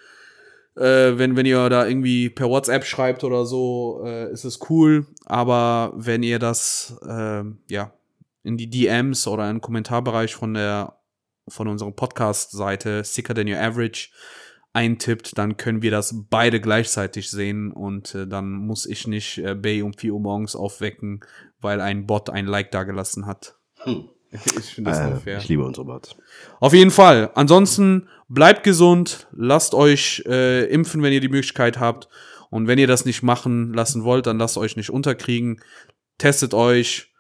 S1: äh, wenn, wenn ihr da irgendwie per WhatsApp schreibt oder so, äh, ist es cool. Aber wenn ihr das, äh, ja, in die DMs oder in den Kommentarbereich von der von unserer Podcast-Seite Sicker Than Your Average eintippt, dann können wir das beide gleichzeitig sehen und äh, dann muss ich nicht äh, Bay um 4 Uhr morgens aufwecken, weil ein Bot ein Like dagelassen hat.
S2: Hm.
S1: Ich finde das
S2: Äh,
S1: unfair.
S2: ich liebe unsere Bots.
S1: Auf jeden Fall. Ansonsten bleibt gesund, lasst euch äh, impfen, wenn ihr die Möglichkeit habt. Und wenn ihr das nicht machen lassen wollt, dann lasst euch nicht unterkriegen. Testet euch.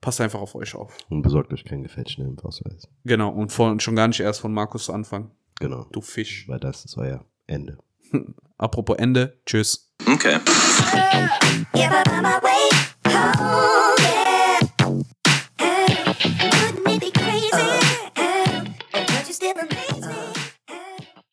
S1: Passt einfach auf euch auf.
S2: Und besorgt euch keinen gefälschten Impfausweis.
S1: Genau. Und von, schon gar nicht erst von Markus anfangen.
S2: Genau.
S1: Du Fisch.
S2: Weil das ist euer Ende.
S1: Apropos Ende. Tschüss.
S3: Okay.
S4: Yeah.